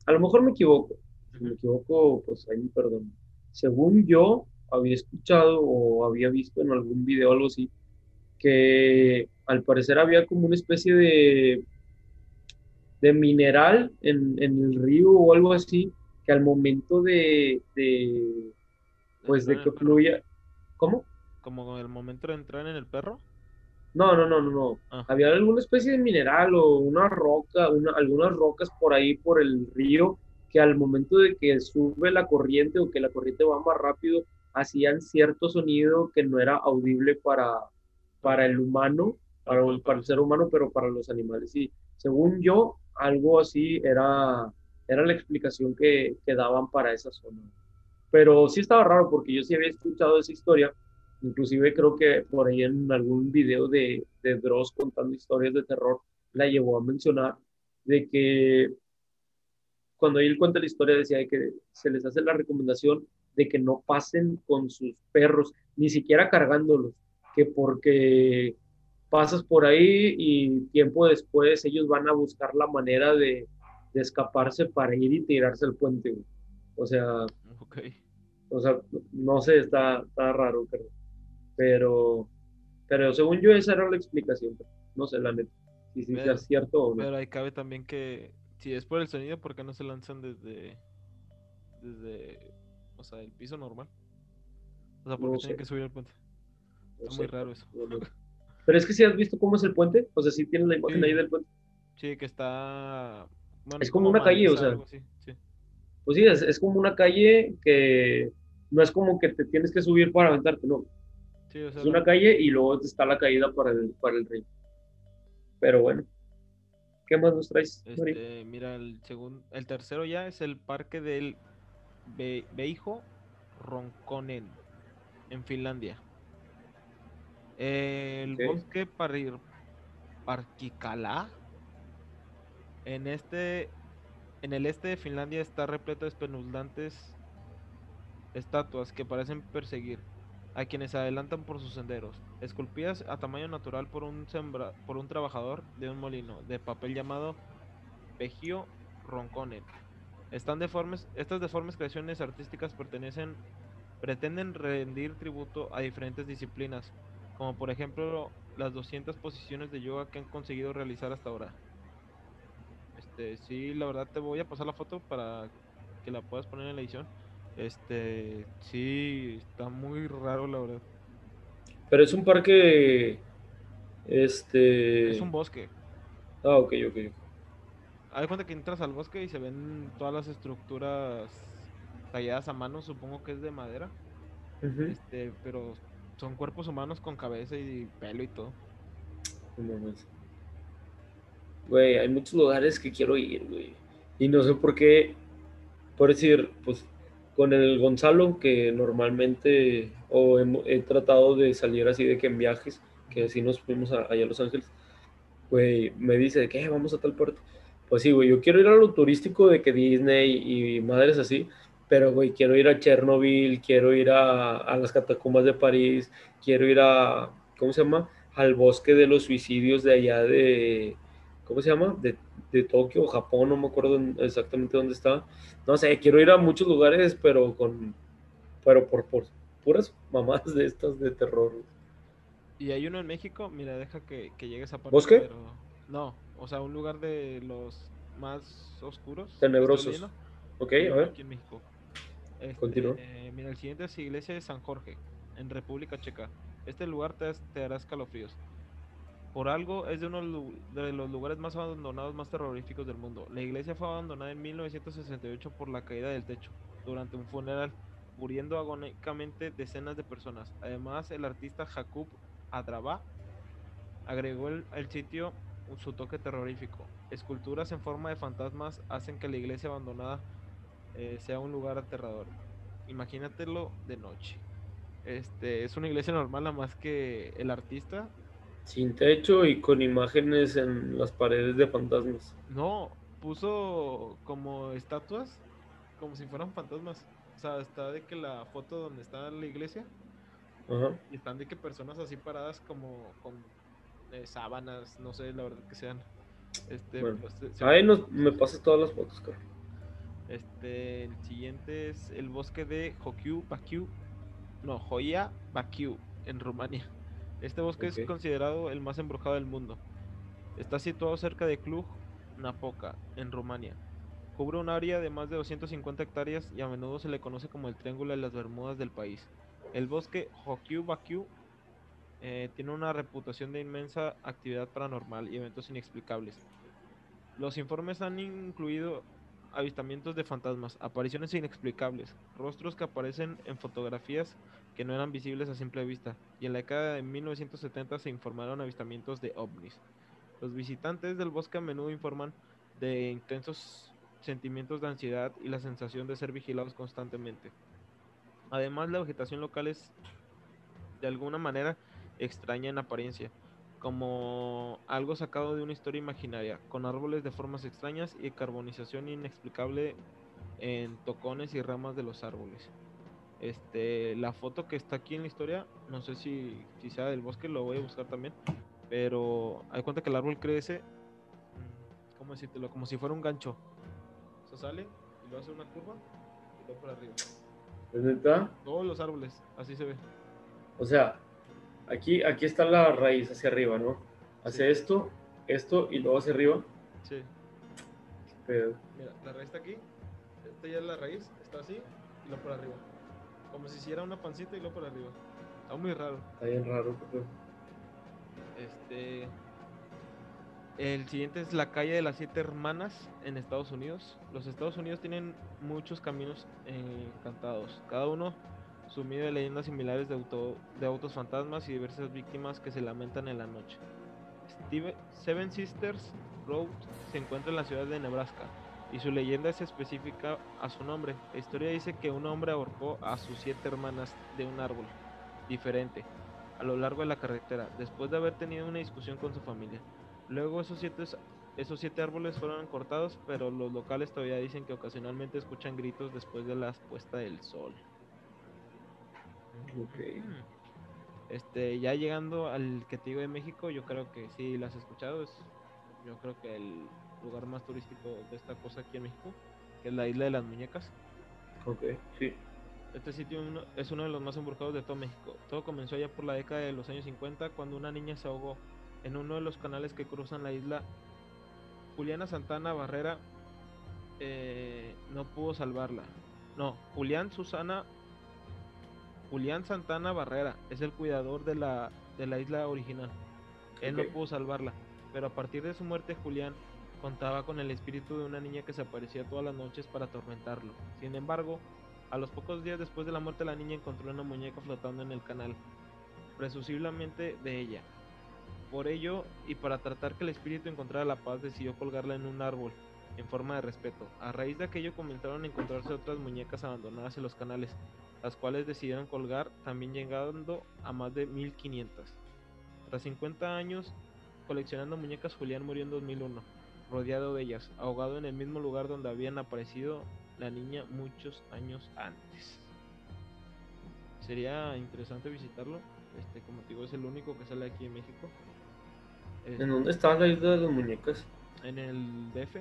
A lo mejor me equivoco. Si me equivoco, pues ahí me perdón. Según yo había escuchado o había visto en algún video algo así, que al parecer había como una especie de, de mineral en, en el río o algo así, que al momento de, de pues de que fluya, ¿cómo? Como el momento de entrar en el perro. No, no, no, no, no. Ah. Había alguna especie de mineral o una roca, una, algunas rocas por ahí por el río que al momento de que sube la corriente o que la corriente va más rápido, hacían cierto sonido que no era audible para, para el humano, para, Para el ser humano, pero para los animales sí. Según yo, algo así era, era la explicación que, que daban para esa zona. Pero sí estaba raro porque yo sí había escuchado esa historia Inclusive creo que por ahí en algún video de, de Dross contando historias de terror, la llevó a mencionar de que cuando él cuenta la historia decía de que se les hace la recomendación de que no pasen con sus perros, ni siquiera cargándolos, que porque pasas por ahí y tiempo después ellos van a buscar la manera de, de escaparse para ir y tirarse al puente. O sea, o sea, no sé, está, está raro, pero, pero, pero según yo esa era la explicación, no sé la neta, si sea Pero- cierto o no. Pero ahí cabe también que si es por el sonido, ¿por qué no se lanzan desde desde o sea, el piso normal? O sea, ¿por qué No tienen sé. que subir al puente? no Está muy raro eso. no, no. Pero es que si has visto cómo es el puente, o sea, si tienes la imagen Sí. ahí del puente, Sí, que está bueno, Es como una calle, o sea. algo así, sí. pues sí, es, es como una calle que no es como que te tienes que subir para aventarte, no, Sí, o sea, es una calle y luego está la caída para el, para el río. Pero bueno, ¿qué más nos traes? Este, mira, el segundo, el tercero ya es el parque del Be- Beijo Ronconen en Finlandia. El bosque Parir Parkikala en este en el este de Finlandia está repleto de espeluznantes estatuas que parecen perseguir a quienes adelantan por sus senderos, esculpidas a tamaño natural por un sembra- por un trabajador de un molino de papel llamado Vegio Ronconen. Están deformes, estas deformes creaciones artísticas pertenecen pretenden rendir tributo a diferentes disciplinas, como por ejemplo las 200 posiciones de yoga que han conseguido realizar hasta ahora. Este, sí, la verdad te voy a pasar la foto para que la puedas poner en la edición. Este, sí, está muy raro la verdad. Pero es un parque, este... Es un bosque. Ah, ok, ok. De cuenta que entras al bosque y se ven todas las estructuras talladas a mano, supongo que es de madera. Este, pero son cuerpos humanos con cabeza y pelo y todo. Güey, hay muchos lugares que quiero ir, güey. Y no sé por qué, por decir, pues con el Gonzalo, que normalmente, o he, he tratado de salir así de que en viajes, que así nos fuimos a- allá a Los Ángeles, güey, me dice que "Eh, vamos a tal puerto. Pues sí, güey, yo quiero ir a lo turístico de que Disney y madres así, pero, güey, quiero ir a Chernobyl, quiero ir a, a las catacumbas de París, quiero ir a, ¿cómo se llama? Al bosque de los suicidios de allá de, ¿cómo se llama? De, de Tokio Japón, no me acuerdo en- exactamente dónde está. No sé, quiero ir a muchos lugares, pero con, pero por, por puras mamadas de estas de terror. Y hay uno en México, mira, deja que, que llegue esa parte. ¿Bosque? pero- No, o sea, un lugar de los más oscuros. Tenebrosos. Ok, a ver. Aquí en México. Este, Continúa. eh, mira, el siguiente es Iglesia de San Jorge, en República Checa. Este lugar te, te hará escalofríos. Por algo es de uno de los lugares más abandonados, más terroríficos del mundo. La iglesia fue abandonada en 1968 por la caída del techo durante un funeral, muriendo agónicamente decenas de personas. Además, el artista Jakub Adraba agregó el, sitio su toque terrorífico. Esculturas en forma de fantasmas hacen que la iglesia abandonada eh, sea un lugar aterrador. Imagínatelo de noche. Este es una iglesia normal, nada más que el artista Sin techo y con imágenes en las paredes de fantasmas. no puso como estatuas, como si fueran fantasmas. O sea, está de que la foto donde está la iglesia Ajá. y están de que personas así paradas como con eh, sábanas, no sé, la verdad que sean. Este, Bueno. pues, Ahí nos, me pasas todas las fotos, cabrón. Este, el siguiente es el bosque de Hokiu Bakiu, no, Joya Bakiu, en Rumania. Este bosque es considerado el más embrujado del mundo. Está situado cerca de Cluj Napoca, en Rumania. Cubre un área de más de 250 hectáreas y a menudo se le conoce como el Triángulo de las Bermudas del país. El bosque Hokiu Bakiu eh, tiene una reputación de inmensa actividad paranormal y eventos inexplicables. Los informes han incluido avistamientos de fantasmas, apariciones inexplicables, rostros que aparecen en fotografías que no eran visibles a simple vista, y en la década de 1970 se informaron avistamientos de ovnis. Los visitantes del bosque a menudo informan de intensos sentimientos de ansiedad y la sensación de ser vigilados constantemente. Además, la vegetación local es de alguna manera extraña en apariencia, como algo sacado de una historia imaginaria, con árboles de formas extrañas y carbonización inexplicable en tocones y ramas de los árboles. Este, la foto que está aquí en la historia, no sé si, sea del bosque, lo voy a buscar también, pero hay cuenta que el árbol crece, mm, ¿cómo decírtelo? Como si fuera un gancho. O sea, sale y lo hace una curva y luego por arriba. ¿Es neta? Todos los árboles, así se ve. O sea, aquí, aquí está la raíz hacia arriba, ¿no? Hace Sí. esto, esto y luego hacia arriba. Sí. Pero, Mira, la raíz está aquí. Esta ya es la raíz, está así y luego por arriba. Como si hiciera una pancita y luego por arriba. Está muy raro. está bien raro. pero- Este. El siguiente es la calle de las siete hermanas en Estados Unidos. Los Estados Unidos tienen muchos caminos eh, encantados, cada uno sumido de leyendas similares de, auto, de autos fantasmas y diversas víctimas que se lamentan en la noche. Steve- Seven Sisters Road se encuentra en la ciudad de Nebraska y su leyenda es específica a su nombre. La historia dice que un hombre ahorcó a sus siete hermanas de un árbol diferente a lo largo de la carretera después de haber tenido una discusión con su familia. Luego esos siete, esos siete árboles fueron cortados, pero los locales todavía dicen que ocasionalmente escuchan gritos después de la puesta del sol. Ok. Este, ya llegando al que te digo de México, yo creo que sí las has escuchado, es yo creo que el lugar más turístico de esta cosa aquí en México, que es la isla de las muñecas. Ok, sí. Este sitio es uno de los más embrujados de todo México. Todo comenzó allá por la década de los años 50 cuando una niña se ahogó en uno de los canales que cruzan la isla. Juliana Santana Barrera eh, no pudo salvarla. No, Julián Susana. Julián Santana Barrera es el cuidador de la, de la isla original. Él Ok. no pudo salvarla, pero a partir de su muerte Julián contaba con el espíritu de una niña que se aparecía todas las noches para atormentarlo. Sin embargo, a los pocos días después de la muerte la niña encontró una muñeca flotando en el canal. presumiblemente de ella. Por ello, y para tratar que el espíritu encontrara la paz, decidió colgarla en un árbol, en forma de respeto. A raíz de aquello comenzaron a encontrarse otras muñecas abandonadas en los canales, las cuales decidieron colgar, también llegando a más de 1500. Tras 50 años coleccionando muñecas, Julián murió en 2001, rodeado de ellas, ahogado en el mismo lugar donde habían aparecido la niña muchos años antes. Sería interesante visitarlo. Este, como te digo, es el único que sale aquí en México. ¿En dónde está la isla de las muñecas? En el DF.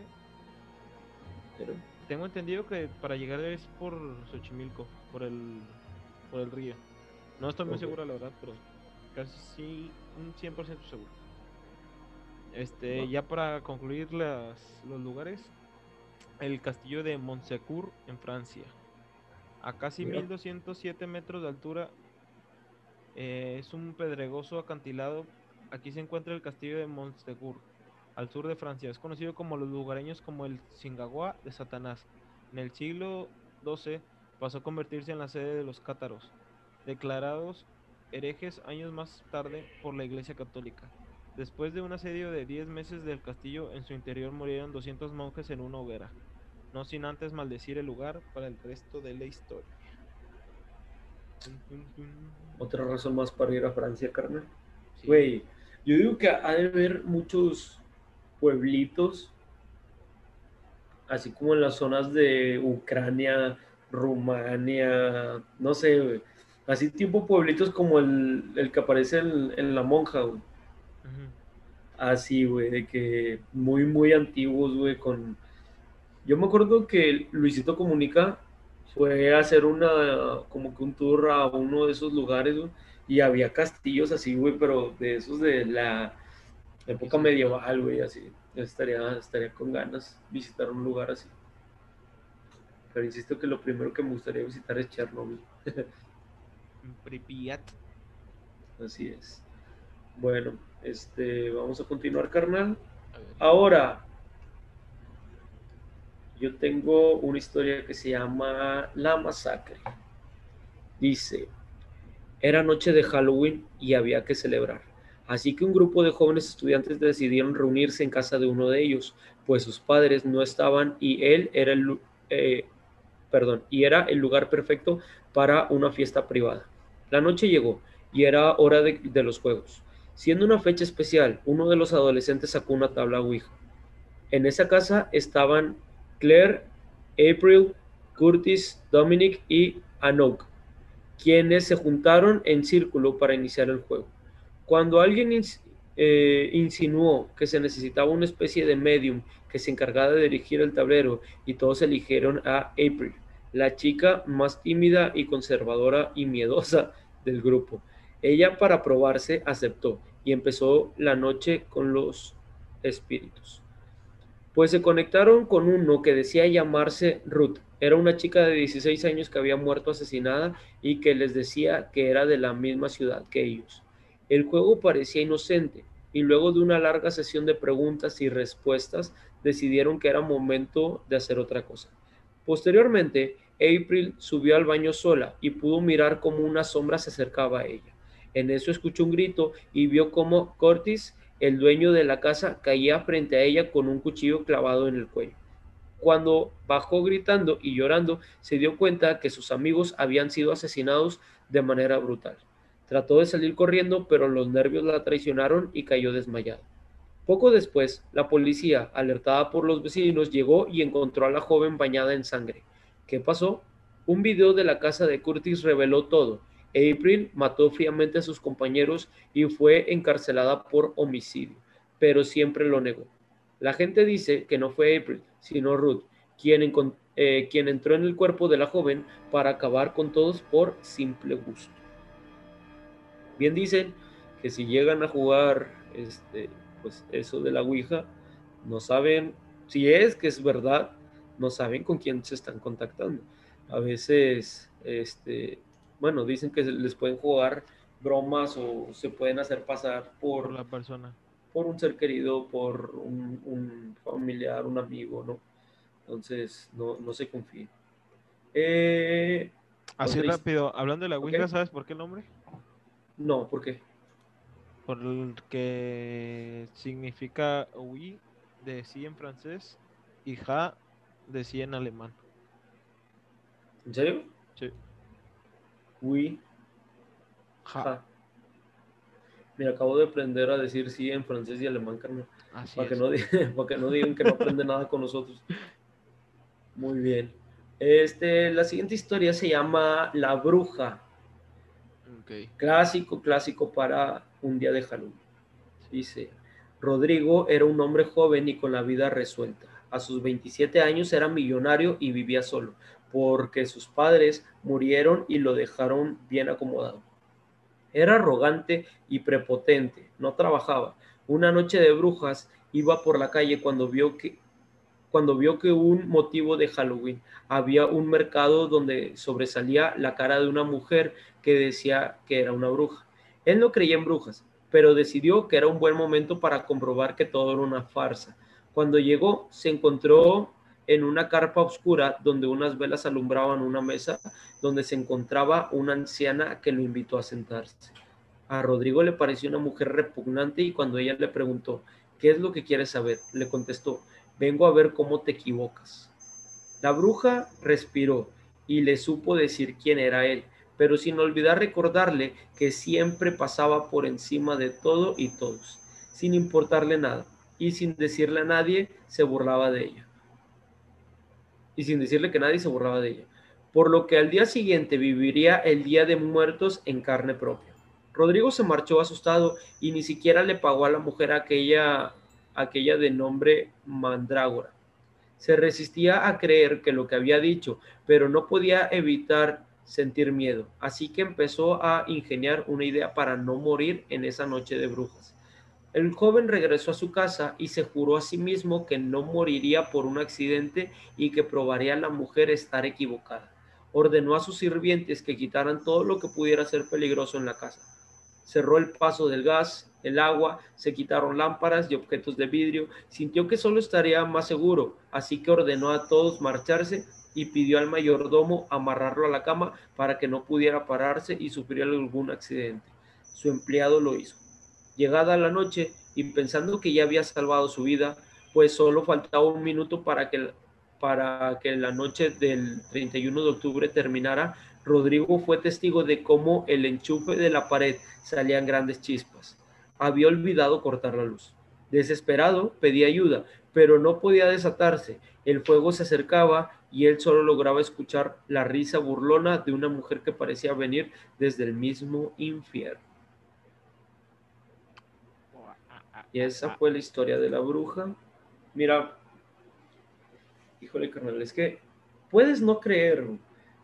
Pero, Tengo entendido que para llegar es por Xochimilco, por el, por el río. No estoy muy Ok. seguro, la verdad, pero casi un 100% seguro. Este, ya para concluir las, los lugares, el castillo de Montsecourt en Francia. A casi Mira. 1207 metros de altura, eh, es un pedregoso acantilado. Aquí se encuentra el castillo de Montsecourt, al sur de Francia. Es conocido como los lugareños como el Singagua de Satanás. En el siglo XII pasó a convertirse en la sede de los cátaros, declarados herejes años más tarde por la Iglesia Católica. Después de un asedio de 10 meses del castillo, en su interior murieron 200 monjes en una hoguera, no sin antes maldecir el lugar para el resto de la historia. Otra razón más para ir a Francia, carnal. Sí. Güey, yo digo que ha de haber muchos pueblitos, así como en las zonas de Ucrania, Rumania, no sé. Así tipo pueblitos como el, el que aparece en, en La Monja, güey. Así, güey, de que muy, muy antiguos, güey, con... Yo me acuerdo que Luisito Comunica fue a hacer una, como que un tour a uno de esos lugares, güey, y había castillos así, güey, pero de esos de la época medieval, güey, así. Estaría, estaría con ganas visitar un lugar así. Pero insisto que lo primero que me gustaría visitar es Chernobyl. Pripyat. Así es. Bueno, este, vamos a continuar, carnal. Ahora, yo tengo una historia que se llama La Masacre. Dice, era noche de Halloween y había que celebrar. Así que un grupo de jóvenes estudiantes decidieron reunirse en casa de uno de ellos, pues sus padres no estaban y él era el, eh, perdón, y era el lugar perfecto para una fiesta privada. La noche llegó y era hora de, de los juegos. Siendo una fecha especial, uno de los adolescentes sacó una tabla Ouija. En esa casa estaban Claire, April, Curtis, Dominic y Anouk, quienes se juntaron en círculo para iniciar el juego. Cuando alguien eh, insinuó que se necesitaba una especie de medium que se encargara de dirigir el tablero y todos eligieron a April, la chica más tímida y conservadora y miedosa del grupo. Ella para probarse aceptó y empezó la noche con los espíritus. Pues se conectaron con uno que decía llamarse Ruth. Era una chica de 16 años que había muerto asesinada y que les decía que era de la misma ciudad que ellos. El juego parecía inocente y luego de una larga sesión de preguntas y respuestas decidieron que era momento de hacer otra cosa. Posteriormente, April subió al baño sola y pudo mirar cómo una sombra se acercaba a ella. En eso escuchó un grito y vio cómo Curtis, el dueño de la casa, caía frente a ella con un cuchillo clavado en el cuello. Cuando bajó gritando y llorando, se dio cuenta que sus amigos habían sido asesinados de manera brutal. Trató de salir corriendo, pero los nervios la traicionaron y cayó desmayada. Poco después, la policía, alertada por los vecinos, llegó y encontró a la joven bañada en sangre. ¿Qué pasó? Un video de la casa de Curtis reveló todo. April mató fríamente a sus compañeros y fue encarcelada por homicidio, pero siempre lo negó. La gente dice que no fue April, sino Ruth, quien, eh, quien entró en el cuerpo de la joven para acabar con todos por simple gusto. Bien dicen que si llegan a jugar este, pues eso de la Ouija, no saben si es que es verdad, no saben con quién se están contactando. A veces, este, bueno, dicen que les pueden jugar bromas o se pueden hacer pasar Por por, la persona. por un ser querido, por un, un familiar, un amigo, ¿no? Entonces, no, no se confíen. Eh, Así rápido, hablando de la Ouija. ¿sabes por qué el nombre? No, ¿por qué? Porque significa oui de sí en francés y ja de sí en alemán. ¿En serio? Sí. Oui. Ja. Ja. Mira, acabo de aprender a decir sí en francés y alemán, carnal. Así Para que, no, di- para que no digan que no aprende nada con nosotros. Muy bien. Este, la siguiente historia se llama La Bruja. Clásico, clásico para un día de Halloween. Dice, Rodrigo era un hombre joven y con la vida resuelta. A sus 27 años era millonario y vivía solo, porque sus padres murieron y lo dejaron bien acomodado. Era arrogante y prepotente, no trabajaba. Una noche de brujas iba por la calle cuando vio que cuando vio que un motivo de Halloween había un mercado donde sobresalía la cara de una mujer que decía que era una bruja. Él no creía en brujas, pero decidió que era un buen momento para comprobar que todo era una farsa. Cuando llegó, se encontró en una carpa oscura donde unas velas alumbraban una mesa donde se encontraba una anciana que lo invitó a sentarse. A Rodrigo le pareció una mujer repugnante y cuando ella le preguntó, ¿qué es lo que quieres saber? Le contestó, vengo a ver cómo te equivocas. La bruja respiró y le supo decir quién era él, pero sin olvidar recordarle que siempre pasaba por encima de todo y todos, sin importarle nada, y sin decirle a nadie se burlaba de ella. Y sin decirle que nadie se burlaba de ella. Por lo que al día siguiente viviría el Día de Muertos en carne propia. Rodrigo se marchó asustado y ni siquiera le pagó a la mujer aquella, aquella de nombre Mandrágora. Se resistía a creer que lo que había dicho, pero no podía evitar sentir miedo, así que empezó a ingeniar una idea para no morir en esa noche de brujas. El joven regresó a su casa y se juró a sí mismo que no moriría por un accidente y que probaría a la mujer estar equivocada. Ordenó a sus sirvientes que quitaran todo lo que pudiera ser peligroso en la casa. Cerró el paso del gas, el agua, se quitaron lámparas y objetos de vidrio. Sintió que solo estaría más seguro, así que ordenó a todos marcharse y pidió al mayordomo amarrarlo a la cama para que no pudiera pararse y sufrir algún accidente. Su empleado lo hizo. Llegada la noche y pensando que ya había salvado su vida, pues solo faltaba un minuto para que, para que la noche del 31 de octubre terminara, Rodrigo fue testigo de cómo el enchufe de la pared salían grandes chispas. Había olvidado cortar la luz. Desesperado, pedía ayuda, pero no podía desatarse. El fuego se acercaba y él solo lograba escuchar la risa burlona de una mujer que parecía venir desde el mismo infierno. Y esa fue la historia de la bruja. Mira, híjole, carnal, es que puedes no creer,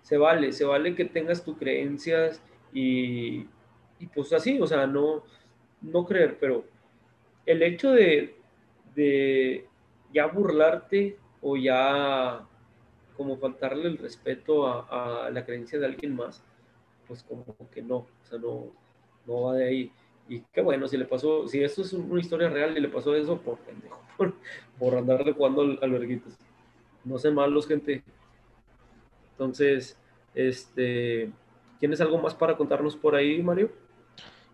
se vale, se vale que tengas tus creencias y, y pues así, o sea, no, no creer, pero el hecho de, de ya burlarte o ya como faltarle el respeto a, a, la creencia de alguien más, pues como que no, o sea, no, no va de ahí. Y qué bueno, si le pasó, si esto es una historia real y le pasó eso, por pendejo, por, por andarle jugando al, al verguitos. No sean malos, gente. Entonces, este, ¿tienes algo más para contarnos por ahí, Mario?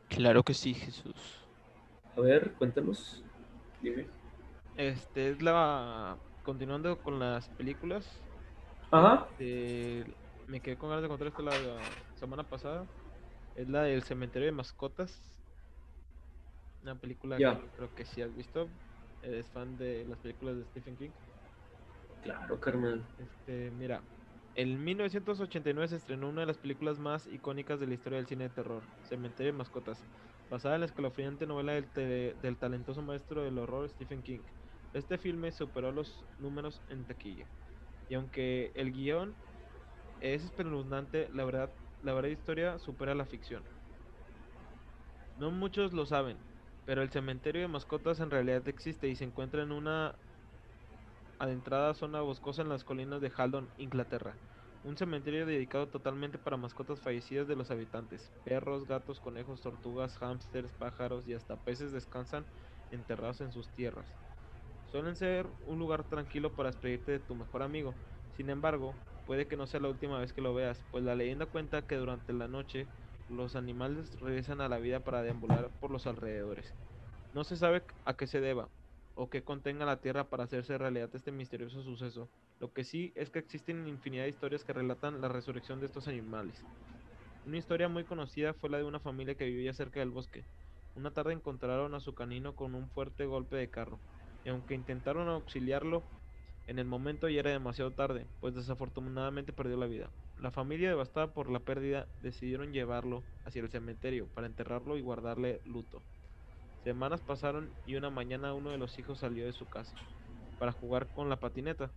Claro que sí, Jesús. A ver, cuéntanos. Dime. Este es la. Continuando con las películas. Ajá. este, me quedé con ganas de contar esto la, la semana pasada. Es la del cementerio de mascotas. Una película Ya. que creo que sí has visto. Eres fan de las películas de Stephen King. Claro, carnal. Este, mira, en 1989 se estrenó una de las películas más icónicas de la historia del cine de terror, Cementerio de Mascotas, basada en la escalofriante novela del, talentoso maestro del horror Stephen King. Este filme superó los números en taquilla. Y aunque el guion es espeluznante, la verdad, la verdad historia supera la ficción. No muchos lo saben, pero el cementerio de mascotas en realidad existe y se encuentra en una adentrada zona boscosa en las colinas de Haldon, Inglaterra. Un cementerio dedicado totalmente para mascotas fallecidas de los habitantes. Perros, gatos, conejos, tortugas, hámsters, pájaros y hasta peces descansan enterrados en sus tierras. Suelen ser un lugar tranquilo para despedirte de tu mejor amigo. Sin embargo, puede que no sea la última vez que lo veas, pues la leyenda cuenta que durante la noche los animales regresan a la vida para deambular por los alrededores. No se sabe a qué se deba o qué contenga la Tierra para hacerse realidad este misterioso suceso. Lo que sí es que existen infinidad de historias que relatan la resurrección de estos animales. Una historia muy conocida fue la de una familia que vivía cerca del bosque. Una tarde encontraron a su canino con un fuerte golpe de carro, y aunque intentaron auxiliarlo, en el momento ya era demasiado tarde, pues desafortunadamente perdió la vida. La familia, devastada por la pérdida, decidieron llevarlo hacia el cementerio para enterrarlo y guardarle luto. Semanas pasaron y una mañana uno de los hijos salió de su casa para jugar con la patineta,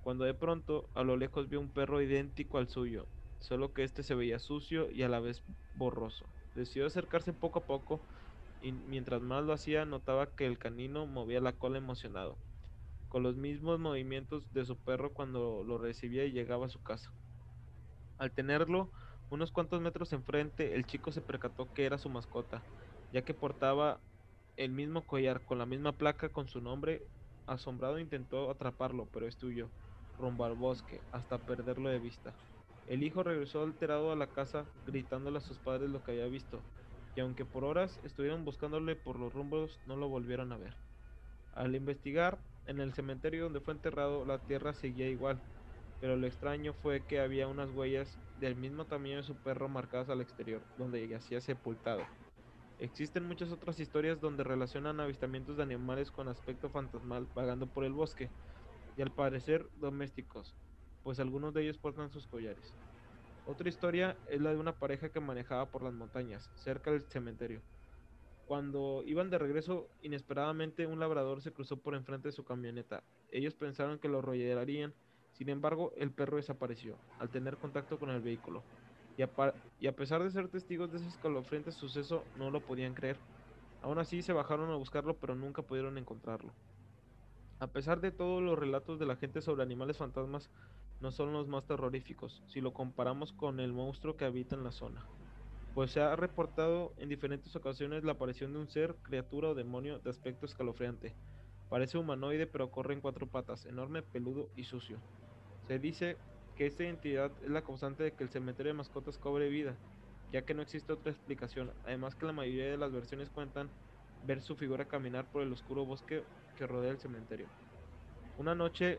cuando de pronto a lo lejos vio un perro idéntico al suyo, solo que este se veía sucio y a la vez borroso. Decidió acercarse poco a poco y mientras más lo hacía notaba que el canino movía la cola emocionado, con los mismos movimientos de su perro cuando lo recibía y llegaba a su casa. Al tenerlo unos cuantos metros enfrente, el chico se percató que era su mascota, ya que portaba el mismo collar con la misma placa con su nombre. Asombrado intentó atraparlo, pero este huyó rumbo al bosque hasta perderlo de vista. El hijo regresó alterado a la casa, gritándole a sus padres lo que había visto, y aunque por horas estuvieron buscándole por los rumbos, no lo volvieron a ver. Al investigar, en el cementerio donde fue enterrado, la tierra seguía igual, pero lo extraño fue que había unas huellas del mismo tamaño de su perro marcadas al exterior, donde yacía sepultado. Existen muchas otras historias donde relacionan avistamientos de animales con aspecto fantasmal vagando por el bosque, y al parecer domésticos, pues algunos de ellos portan sus collares. Otra historia es la de una pareja que manejaba por las montañas, cerca del cementerio. Cuando iban de regreso, inesperadamente un labrador se cruzó por enfrente de su camioneta. Ellos pensaron que lo arrollarían, sin embargo, el perro desapareció al tener contacto con el vehículo. Y a, pesar de ser testigos de ese escalofriante suceso, no lo podían creer. Aún así se bajaron a buscarlo, pero nunca pudieron encontrarlo. A pesar de todos los relatos de la gente sobre animales fantasmas, no son los más terroríficos si lo comparamos con el monstruo que habita en la zona, pues se ha reportado en diferentes ocasiones la aparición de un ser, criatura o demonio de aspecto escalofriante. Parece humanoide pero corre en cuatro patas, enorme, peludo y sucio. Se dice que esta entidad es la causante de que el cementerio de mascotas cobre vida, ya que no existe otra explicación, además que la mayoría de las versiones cuentan ver su figura caminar por el oscuro bosque que rodea el cementerio. Una noche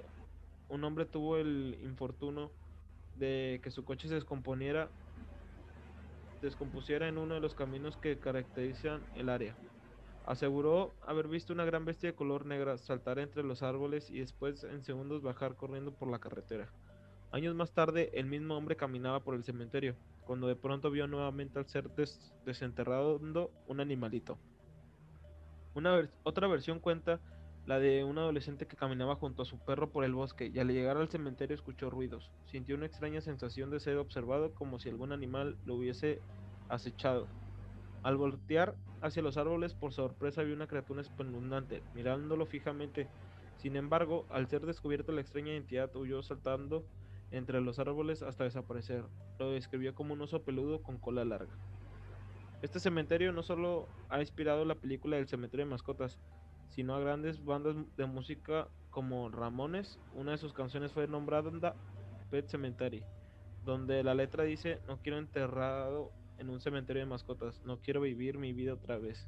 un hombre tuvo el infortunio de que su coche se descomponiera, descompusiera en uno de los caminos que caracterizan el área. Aseguró haber visto una gran bestia de color negra saltar entre los árboles y después en segundos bajar corriendo por la carretera. Años más tarde, el mismo hombre caminaba por el cementerio, cuando de pronto vio nuevamente al ser desenterrando un animalito. Una otra versión cuenta la de un adolescente que caminaba junto a su perro por el bosque y al llegar al cementerio escuchó ruidos. Sintió una extraña sensación de ser observado como si algún animal lo hubiese acechado. Al voltear hacia los árboles por sorpresa vio una criatura espeluznante, mirándolo fijamente. Sin embargo, al ser descubierta la extraña entidad huyó saltando entre los árboles hasta desaparecer. Lo describió como un oso peludo con cola larga. Este cementerio no solo ha inspirado la película del cementerio de mascotas, sino a grandes bandas de música como Ramones. Una de sus canciones fue nombrada Pet Cemetery, donde la letra dice, no quiero enterrado en un cementerio de mascotas, no quiero vivir mi vida otra vez.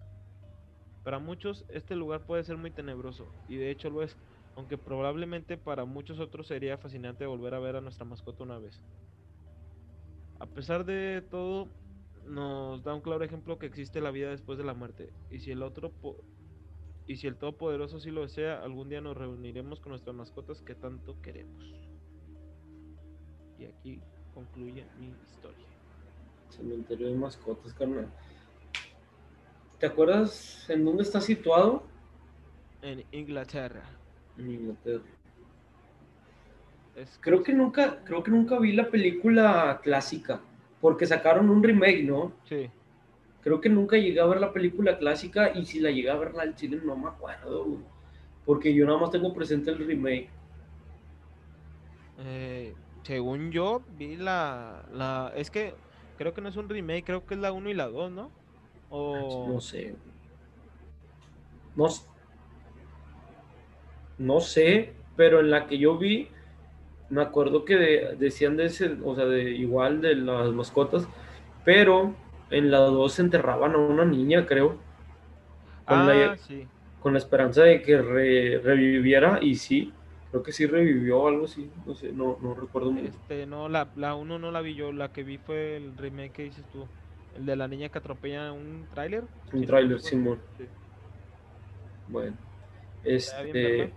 Para muchos este lugar puede ser muy tenebroso, y de hecho lo es, aunque probablemente para muchos otros sería fascinante volver a ver a nuestra mascota una vez. A pesar de todo, nos da un claro ejemplo que existe la vida después de la muerte, y si el otro y si el Todopoderoso sí lo desea, algún día nos reuniremos con nuestras mascotas que tanto queremos. Y aquí concluye mi historia. Cementerio de mascotas, carnal. ¿Te acuerdas en dónde está situado? En Inglaterra. En Inglaterra. creo que nunca, creo que nunca vi la película clásica, porque sacaron un remake, ¿no? Sí. Creo que nunca llegué a ver la película clásica y si la llegué a ver al chile no me acuerdo, porque yo nada más tengo presente el remake. Eh, según yo, vi la, la. Es que creo que no es un remake, creo que es la 1 y la 2, ¿no? O... No sé. No, no sé, pero en la que yo vi, me acuerdo que decían de ese, o sea, de igual de las mascotas, pero en la 2 enterraban a una niña, creo. Con, Ah, la, sí. con la esperanza de que re- reviviera y sí, creo que sí revivió o algo así, no sé, no, no recuerdo muy bien. Este, no, la, la 1 no la vi yo, la que vi fue el remake que dices tú. El de la niña que atropella un tráiler. Un no tráiler. Simón. Sí. Bueno, bien este.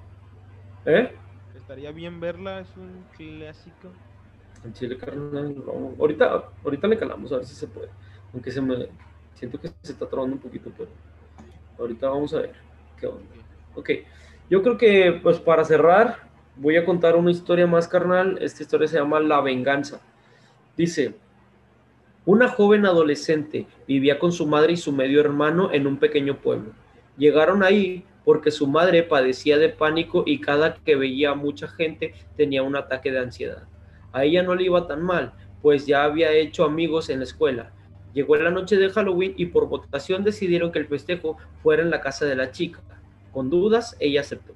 ¿eh? Estaría bien verla, es un clásico. En Chile, carnal. Ahorita, ahorita le calamos a ver si se puede. Aunque se me siento que se está trabando un poquito, pero ahorita vamos a ver qué onda. Ok, yo creo que pues para cerrar voy a contar una historia más carnal. Esta historia se llama La venganza. Dice, una joven adolescente vivía con su madre y su medio hermano en un pequeño pueblo. Llegaron ahí porque su madre padecía de pánico y cada que veía a mucha gente tenía un ataque de ansiedad. A ella no le iba tan mal, pues ya había hecho amigos en la escuela. Llegó la noche de Halloween y por votación decidieron que el festejo fuera en la casa de la chica. Con dudas, ella aceptó.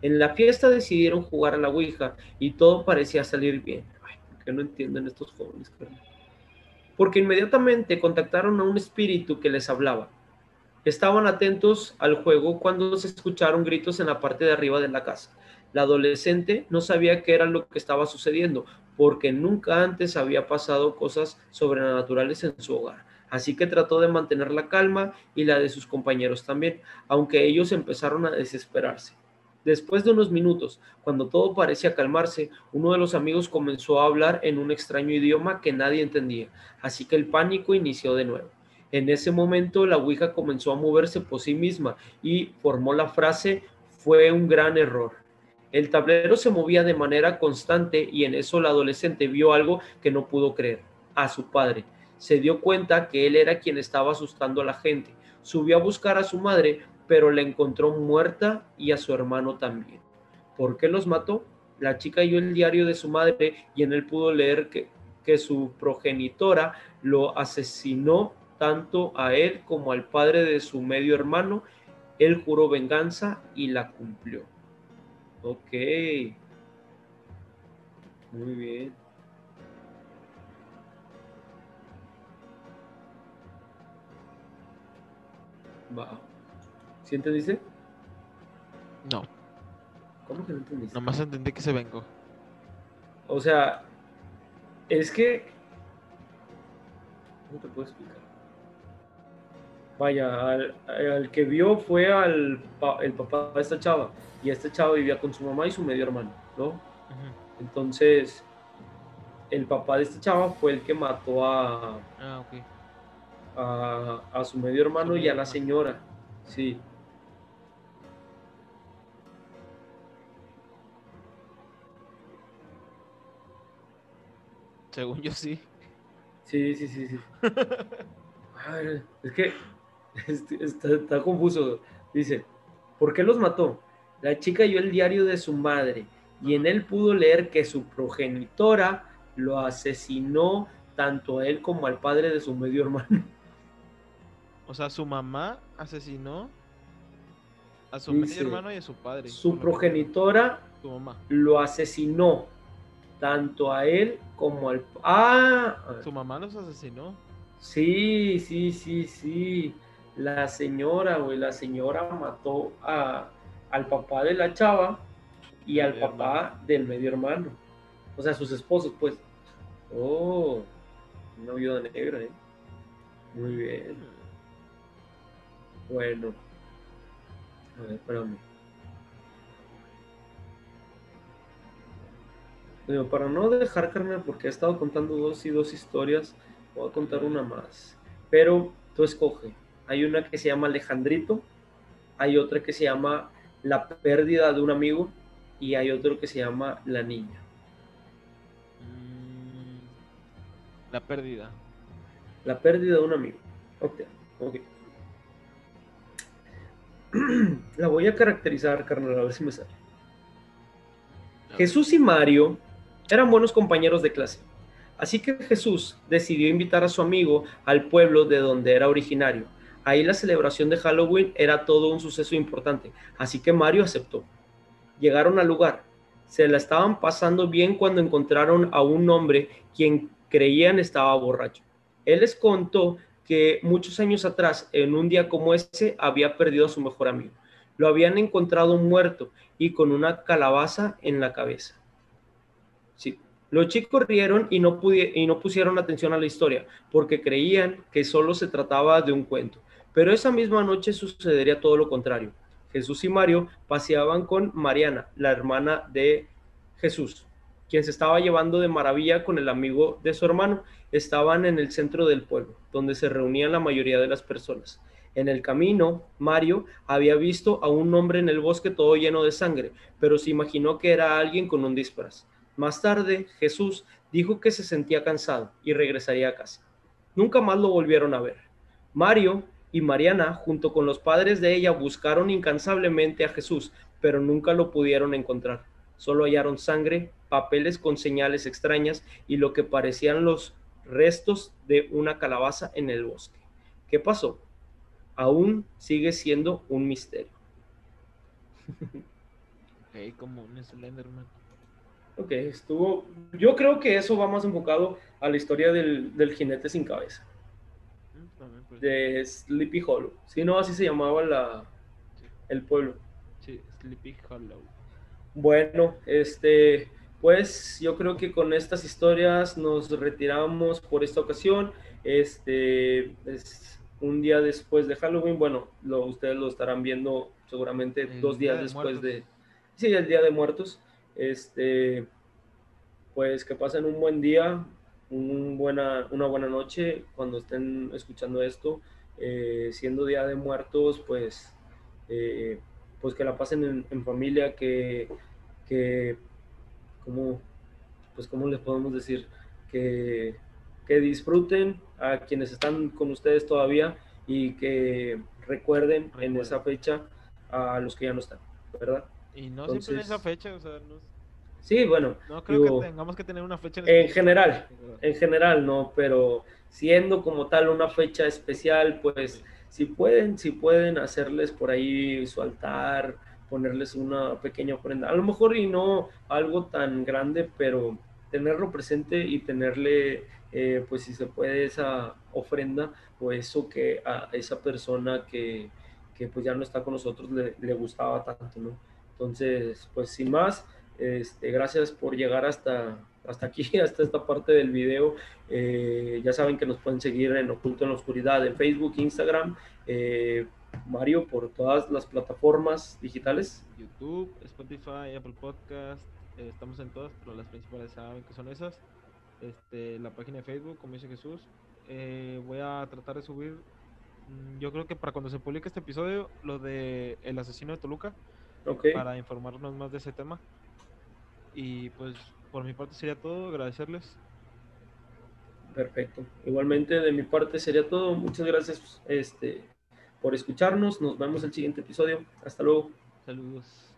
En la fiesta decidieron jugar a la Ouija y todo parecía salir bien. Ay, ¿por qué no entienden estos jóvenes? Porque inmediatamente contactaron a un espíritu que les hablaba. Estaban atentos al juego cuando se escucharon gritos en la parte de arriba de la casa. La adolescente no sabía qué era lo que estaba sucediendo, porque nunca antes había pasado cosas sobrenaturales en su hogar. Así que trató de mantener la calma y la de sus compañeros también, aunque ellos empezaron a desesperarse. Después de unos minutos, cuando todo parecía calmarse, uno de los amigos comenzó a hablar en un extraño idioma que nadie entendía, así que el pánico inició de nuevo. En ese momento la Ouija comenzó a moverse por sí misma y formó la frase fue un gran error. El tablero se movía de manera constante y en eso la adolescente vio algo que no pudo creer, a su padre. Se dio cuenta que él era quien estaba asustando a la gente. Subió a buscar a su madre, pero la encontró muerta y a su hermano también. ¿Por qué los mató? La chica halló el diario de su madre y en él pudo leer que, que su progenitora lo asesinó tanto a él como al padre de su medio hermano. Él juró venganza y la cumplió. Ok. Muy bien. Va. ¿Sí entendiste? No, ¿Cómo que no entendiste? nomás entendí que se vengó. O sea, es que. ¿Cómo te puedo explicar? Vaya, al, al que vio fue al el papá de esta chava. Y esta chava vivía con su mamá y su medio hermano, ¿no? Entonces, el papá de esta chava fue el que mató a, Ah, ok. a, a su medio hermano y a la señora. Sí. Según yo sí. Sí, sí, sí, sí. Ay, es que está, está confuso. Dice, ¿por qué los mató? La chica halló el diario de su madre y en él pudo leer que su progenitora lo asesinó tanto a él como al padre de su medio hermano. O sea, su mamá asesinó a su Dice, medio hermano y a su padre. Su progenitora Su mamá. lo asesinó tanto a él como al... Ah, Su mamá los asesinó. Sí, sí, sí, sí. La señora, güey, la señora mató a, al papá de la chava y al Medio papá del medio hermano. O sea, sus esposos, pues. Oh, una viuda negra, ¿eh? Muy bien. Bueno. A ver, espérame. Digo, para no dejar carnal, porque he estado contando dos y dos historias, voy a contar una más. Pero tú escoge. Hay una que se llama Alejandrito, hay otra que se llama La pérdida de un amigo y hay otro que se llama La niña. Mm, La pérdida. La pérdida de un amigo. Ok, ok. La voy a caracterizar, carnal, a ver si me sale. Jesús y Mario eran buenos compañeros de clase. Así que Jesús decidió invitar a su amigo al pueblo de donde era originario. Ahí la celebración de Halloween era todo un suceso importante, así que Mario aceptó. Llegaron al lugar. Se la estaban pasando bien cuando encontraron a un hombre quien creían estaba borracho. Él les contó que muchos años atrás, en un día como ese, había perdido a su mejor amigo. Lo habían encontrado muerto y con una calabaza en la cabeza. Sí. Los chicos rieron y no, y no pusieron atención a la historia porque creían que solo se trataba de un cuento. Pero esa misma noche sucedería todo lo contrario. Jesús y Mario paseaban con Mariana, la hermana de Jesús, quien se estaba llevando de maravilla con el amigo de su hermano. Estaban en el centro del pueblo, donde se reunían la mayoría de las personas. En el camino, Mario había visto a un hombre en el bosque todo lleno de sangre, pero se imaginó que era alguien con un disfraz. Más tarde, Jesús dijo que se sentía cansado y regresaría a casa. Nunca más lo volvieron a ver. Mario y Mariana, junto con los padres de ella, buscaron incansablemente a Jesús, pero nunca lo pudieron encontrar. Solo hallaron sangre, papeles con señales extrañas y lo que parecían los restos de una calabaza en el bosque. ¿Qué pasó? Aún sigue siendo un misterio. ok, como un Slenderman. Ok, estuvo. Yo creo que eso va más enfocado a la historia del, del jinete sin cabeza de Sleepy Hollow. Si no, así se llamaba la, el pueblo. Sí, Sleepy Hollow. Bueno, este, pues yo creo que con estas historias nos retiramos por esta ocasión. Este es un día después de Halloween. Bueno, lo, ustedes lo estarán viendo seguramente dos días después de. Sí, el día de muertos. Este, pues que pasen un buen día buena, una buena noche cuando estén escuchando esto. Eh, siendo Día de Muertos, pues, eh, pues que la pasen en, familia, que, que como, pues, ¿cómo les podemos decir? Que, que disfruten a quienes están con ustedes todavía y que recuerden, en esa fecha a los que ya no están, ¿verdad? Y no siempre en esa fecha, o sea, no, Sí, bueno. No creo que tengamos que tener una fecha. En general, en general, no, pero siendo como tal una fecha especial, pues si pueden, si pueden hacerles por ahí su altar, ponerles una pequeña ofrenda, a lo mejor y no algo tan grande, pero tenerlo presente y tenerle, eh, pues si se puede, esa ofrenda o eso que a esa persona que, que pues ya no está con nosotros le, le gustaba tanto, ¿no? Entonces, pues sin más, este, gracias por llegar hasta, hasta aquí, hasta esta parte del video. Eh, ya saben que nos pueden seguir en Oculto en la Oscuridad en Facebook, Instagram, eh, Mario, por todas las plataformas digitales. YouTube, Spotify, Apple Podcast, eh, estamos en todas, pero las principales saben que son esas. Este, la página de Facebook, como dice Jesús. voy a tratar de subir, mm, yo creo que para cuando se publique este episodio, lo de El asesino de Toluca, para informarnos más de ese tema. Y pues por mi parte sería todo, agradecerles. Perfecto. Igualmente de mi parte sería todo. Muchas gracias este, por escucharnos. Nos vemos el siguiente episodio. Hasta luego. Saludos.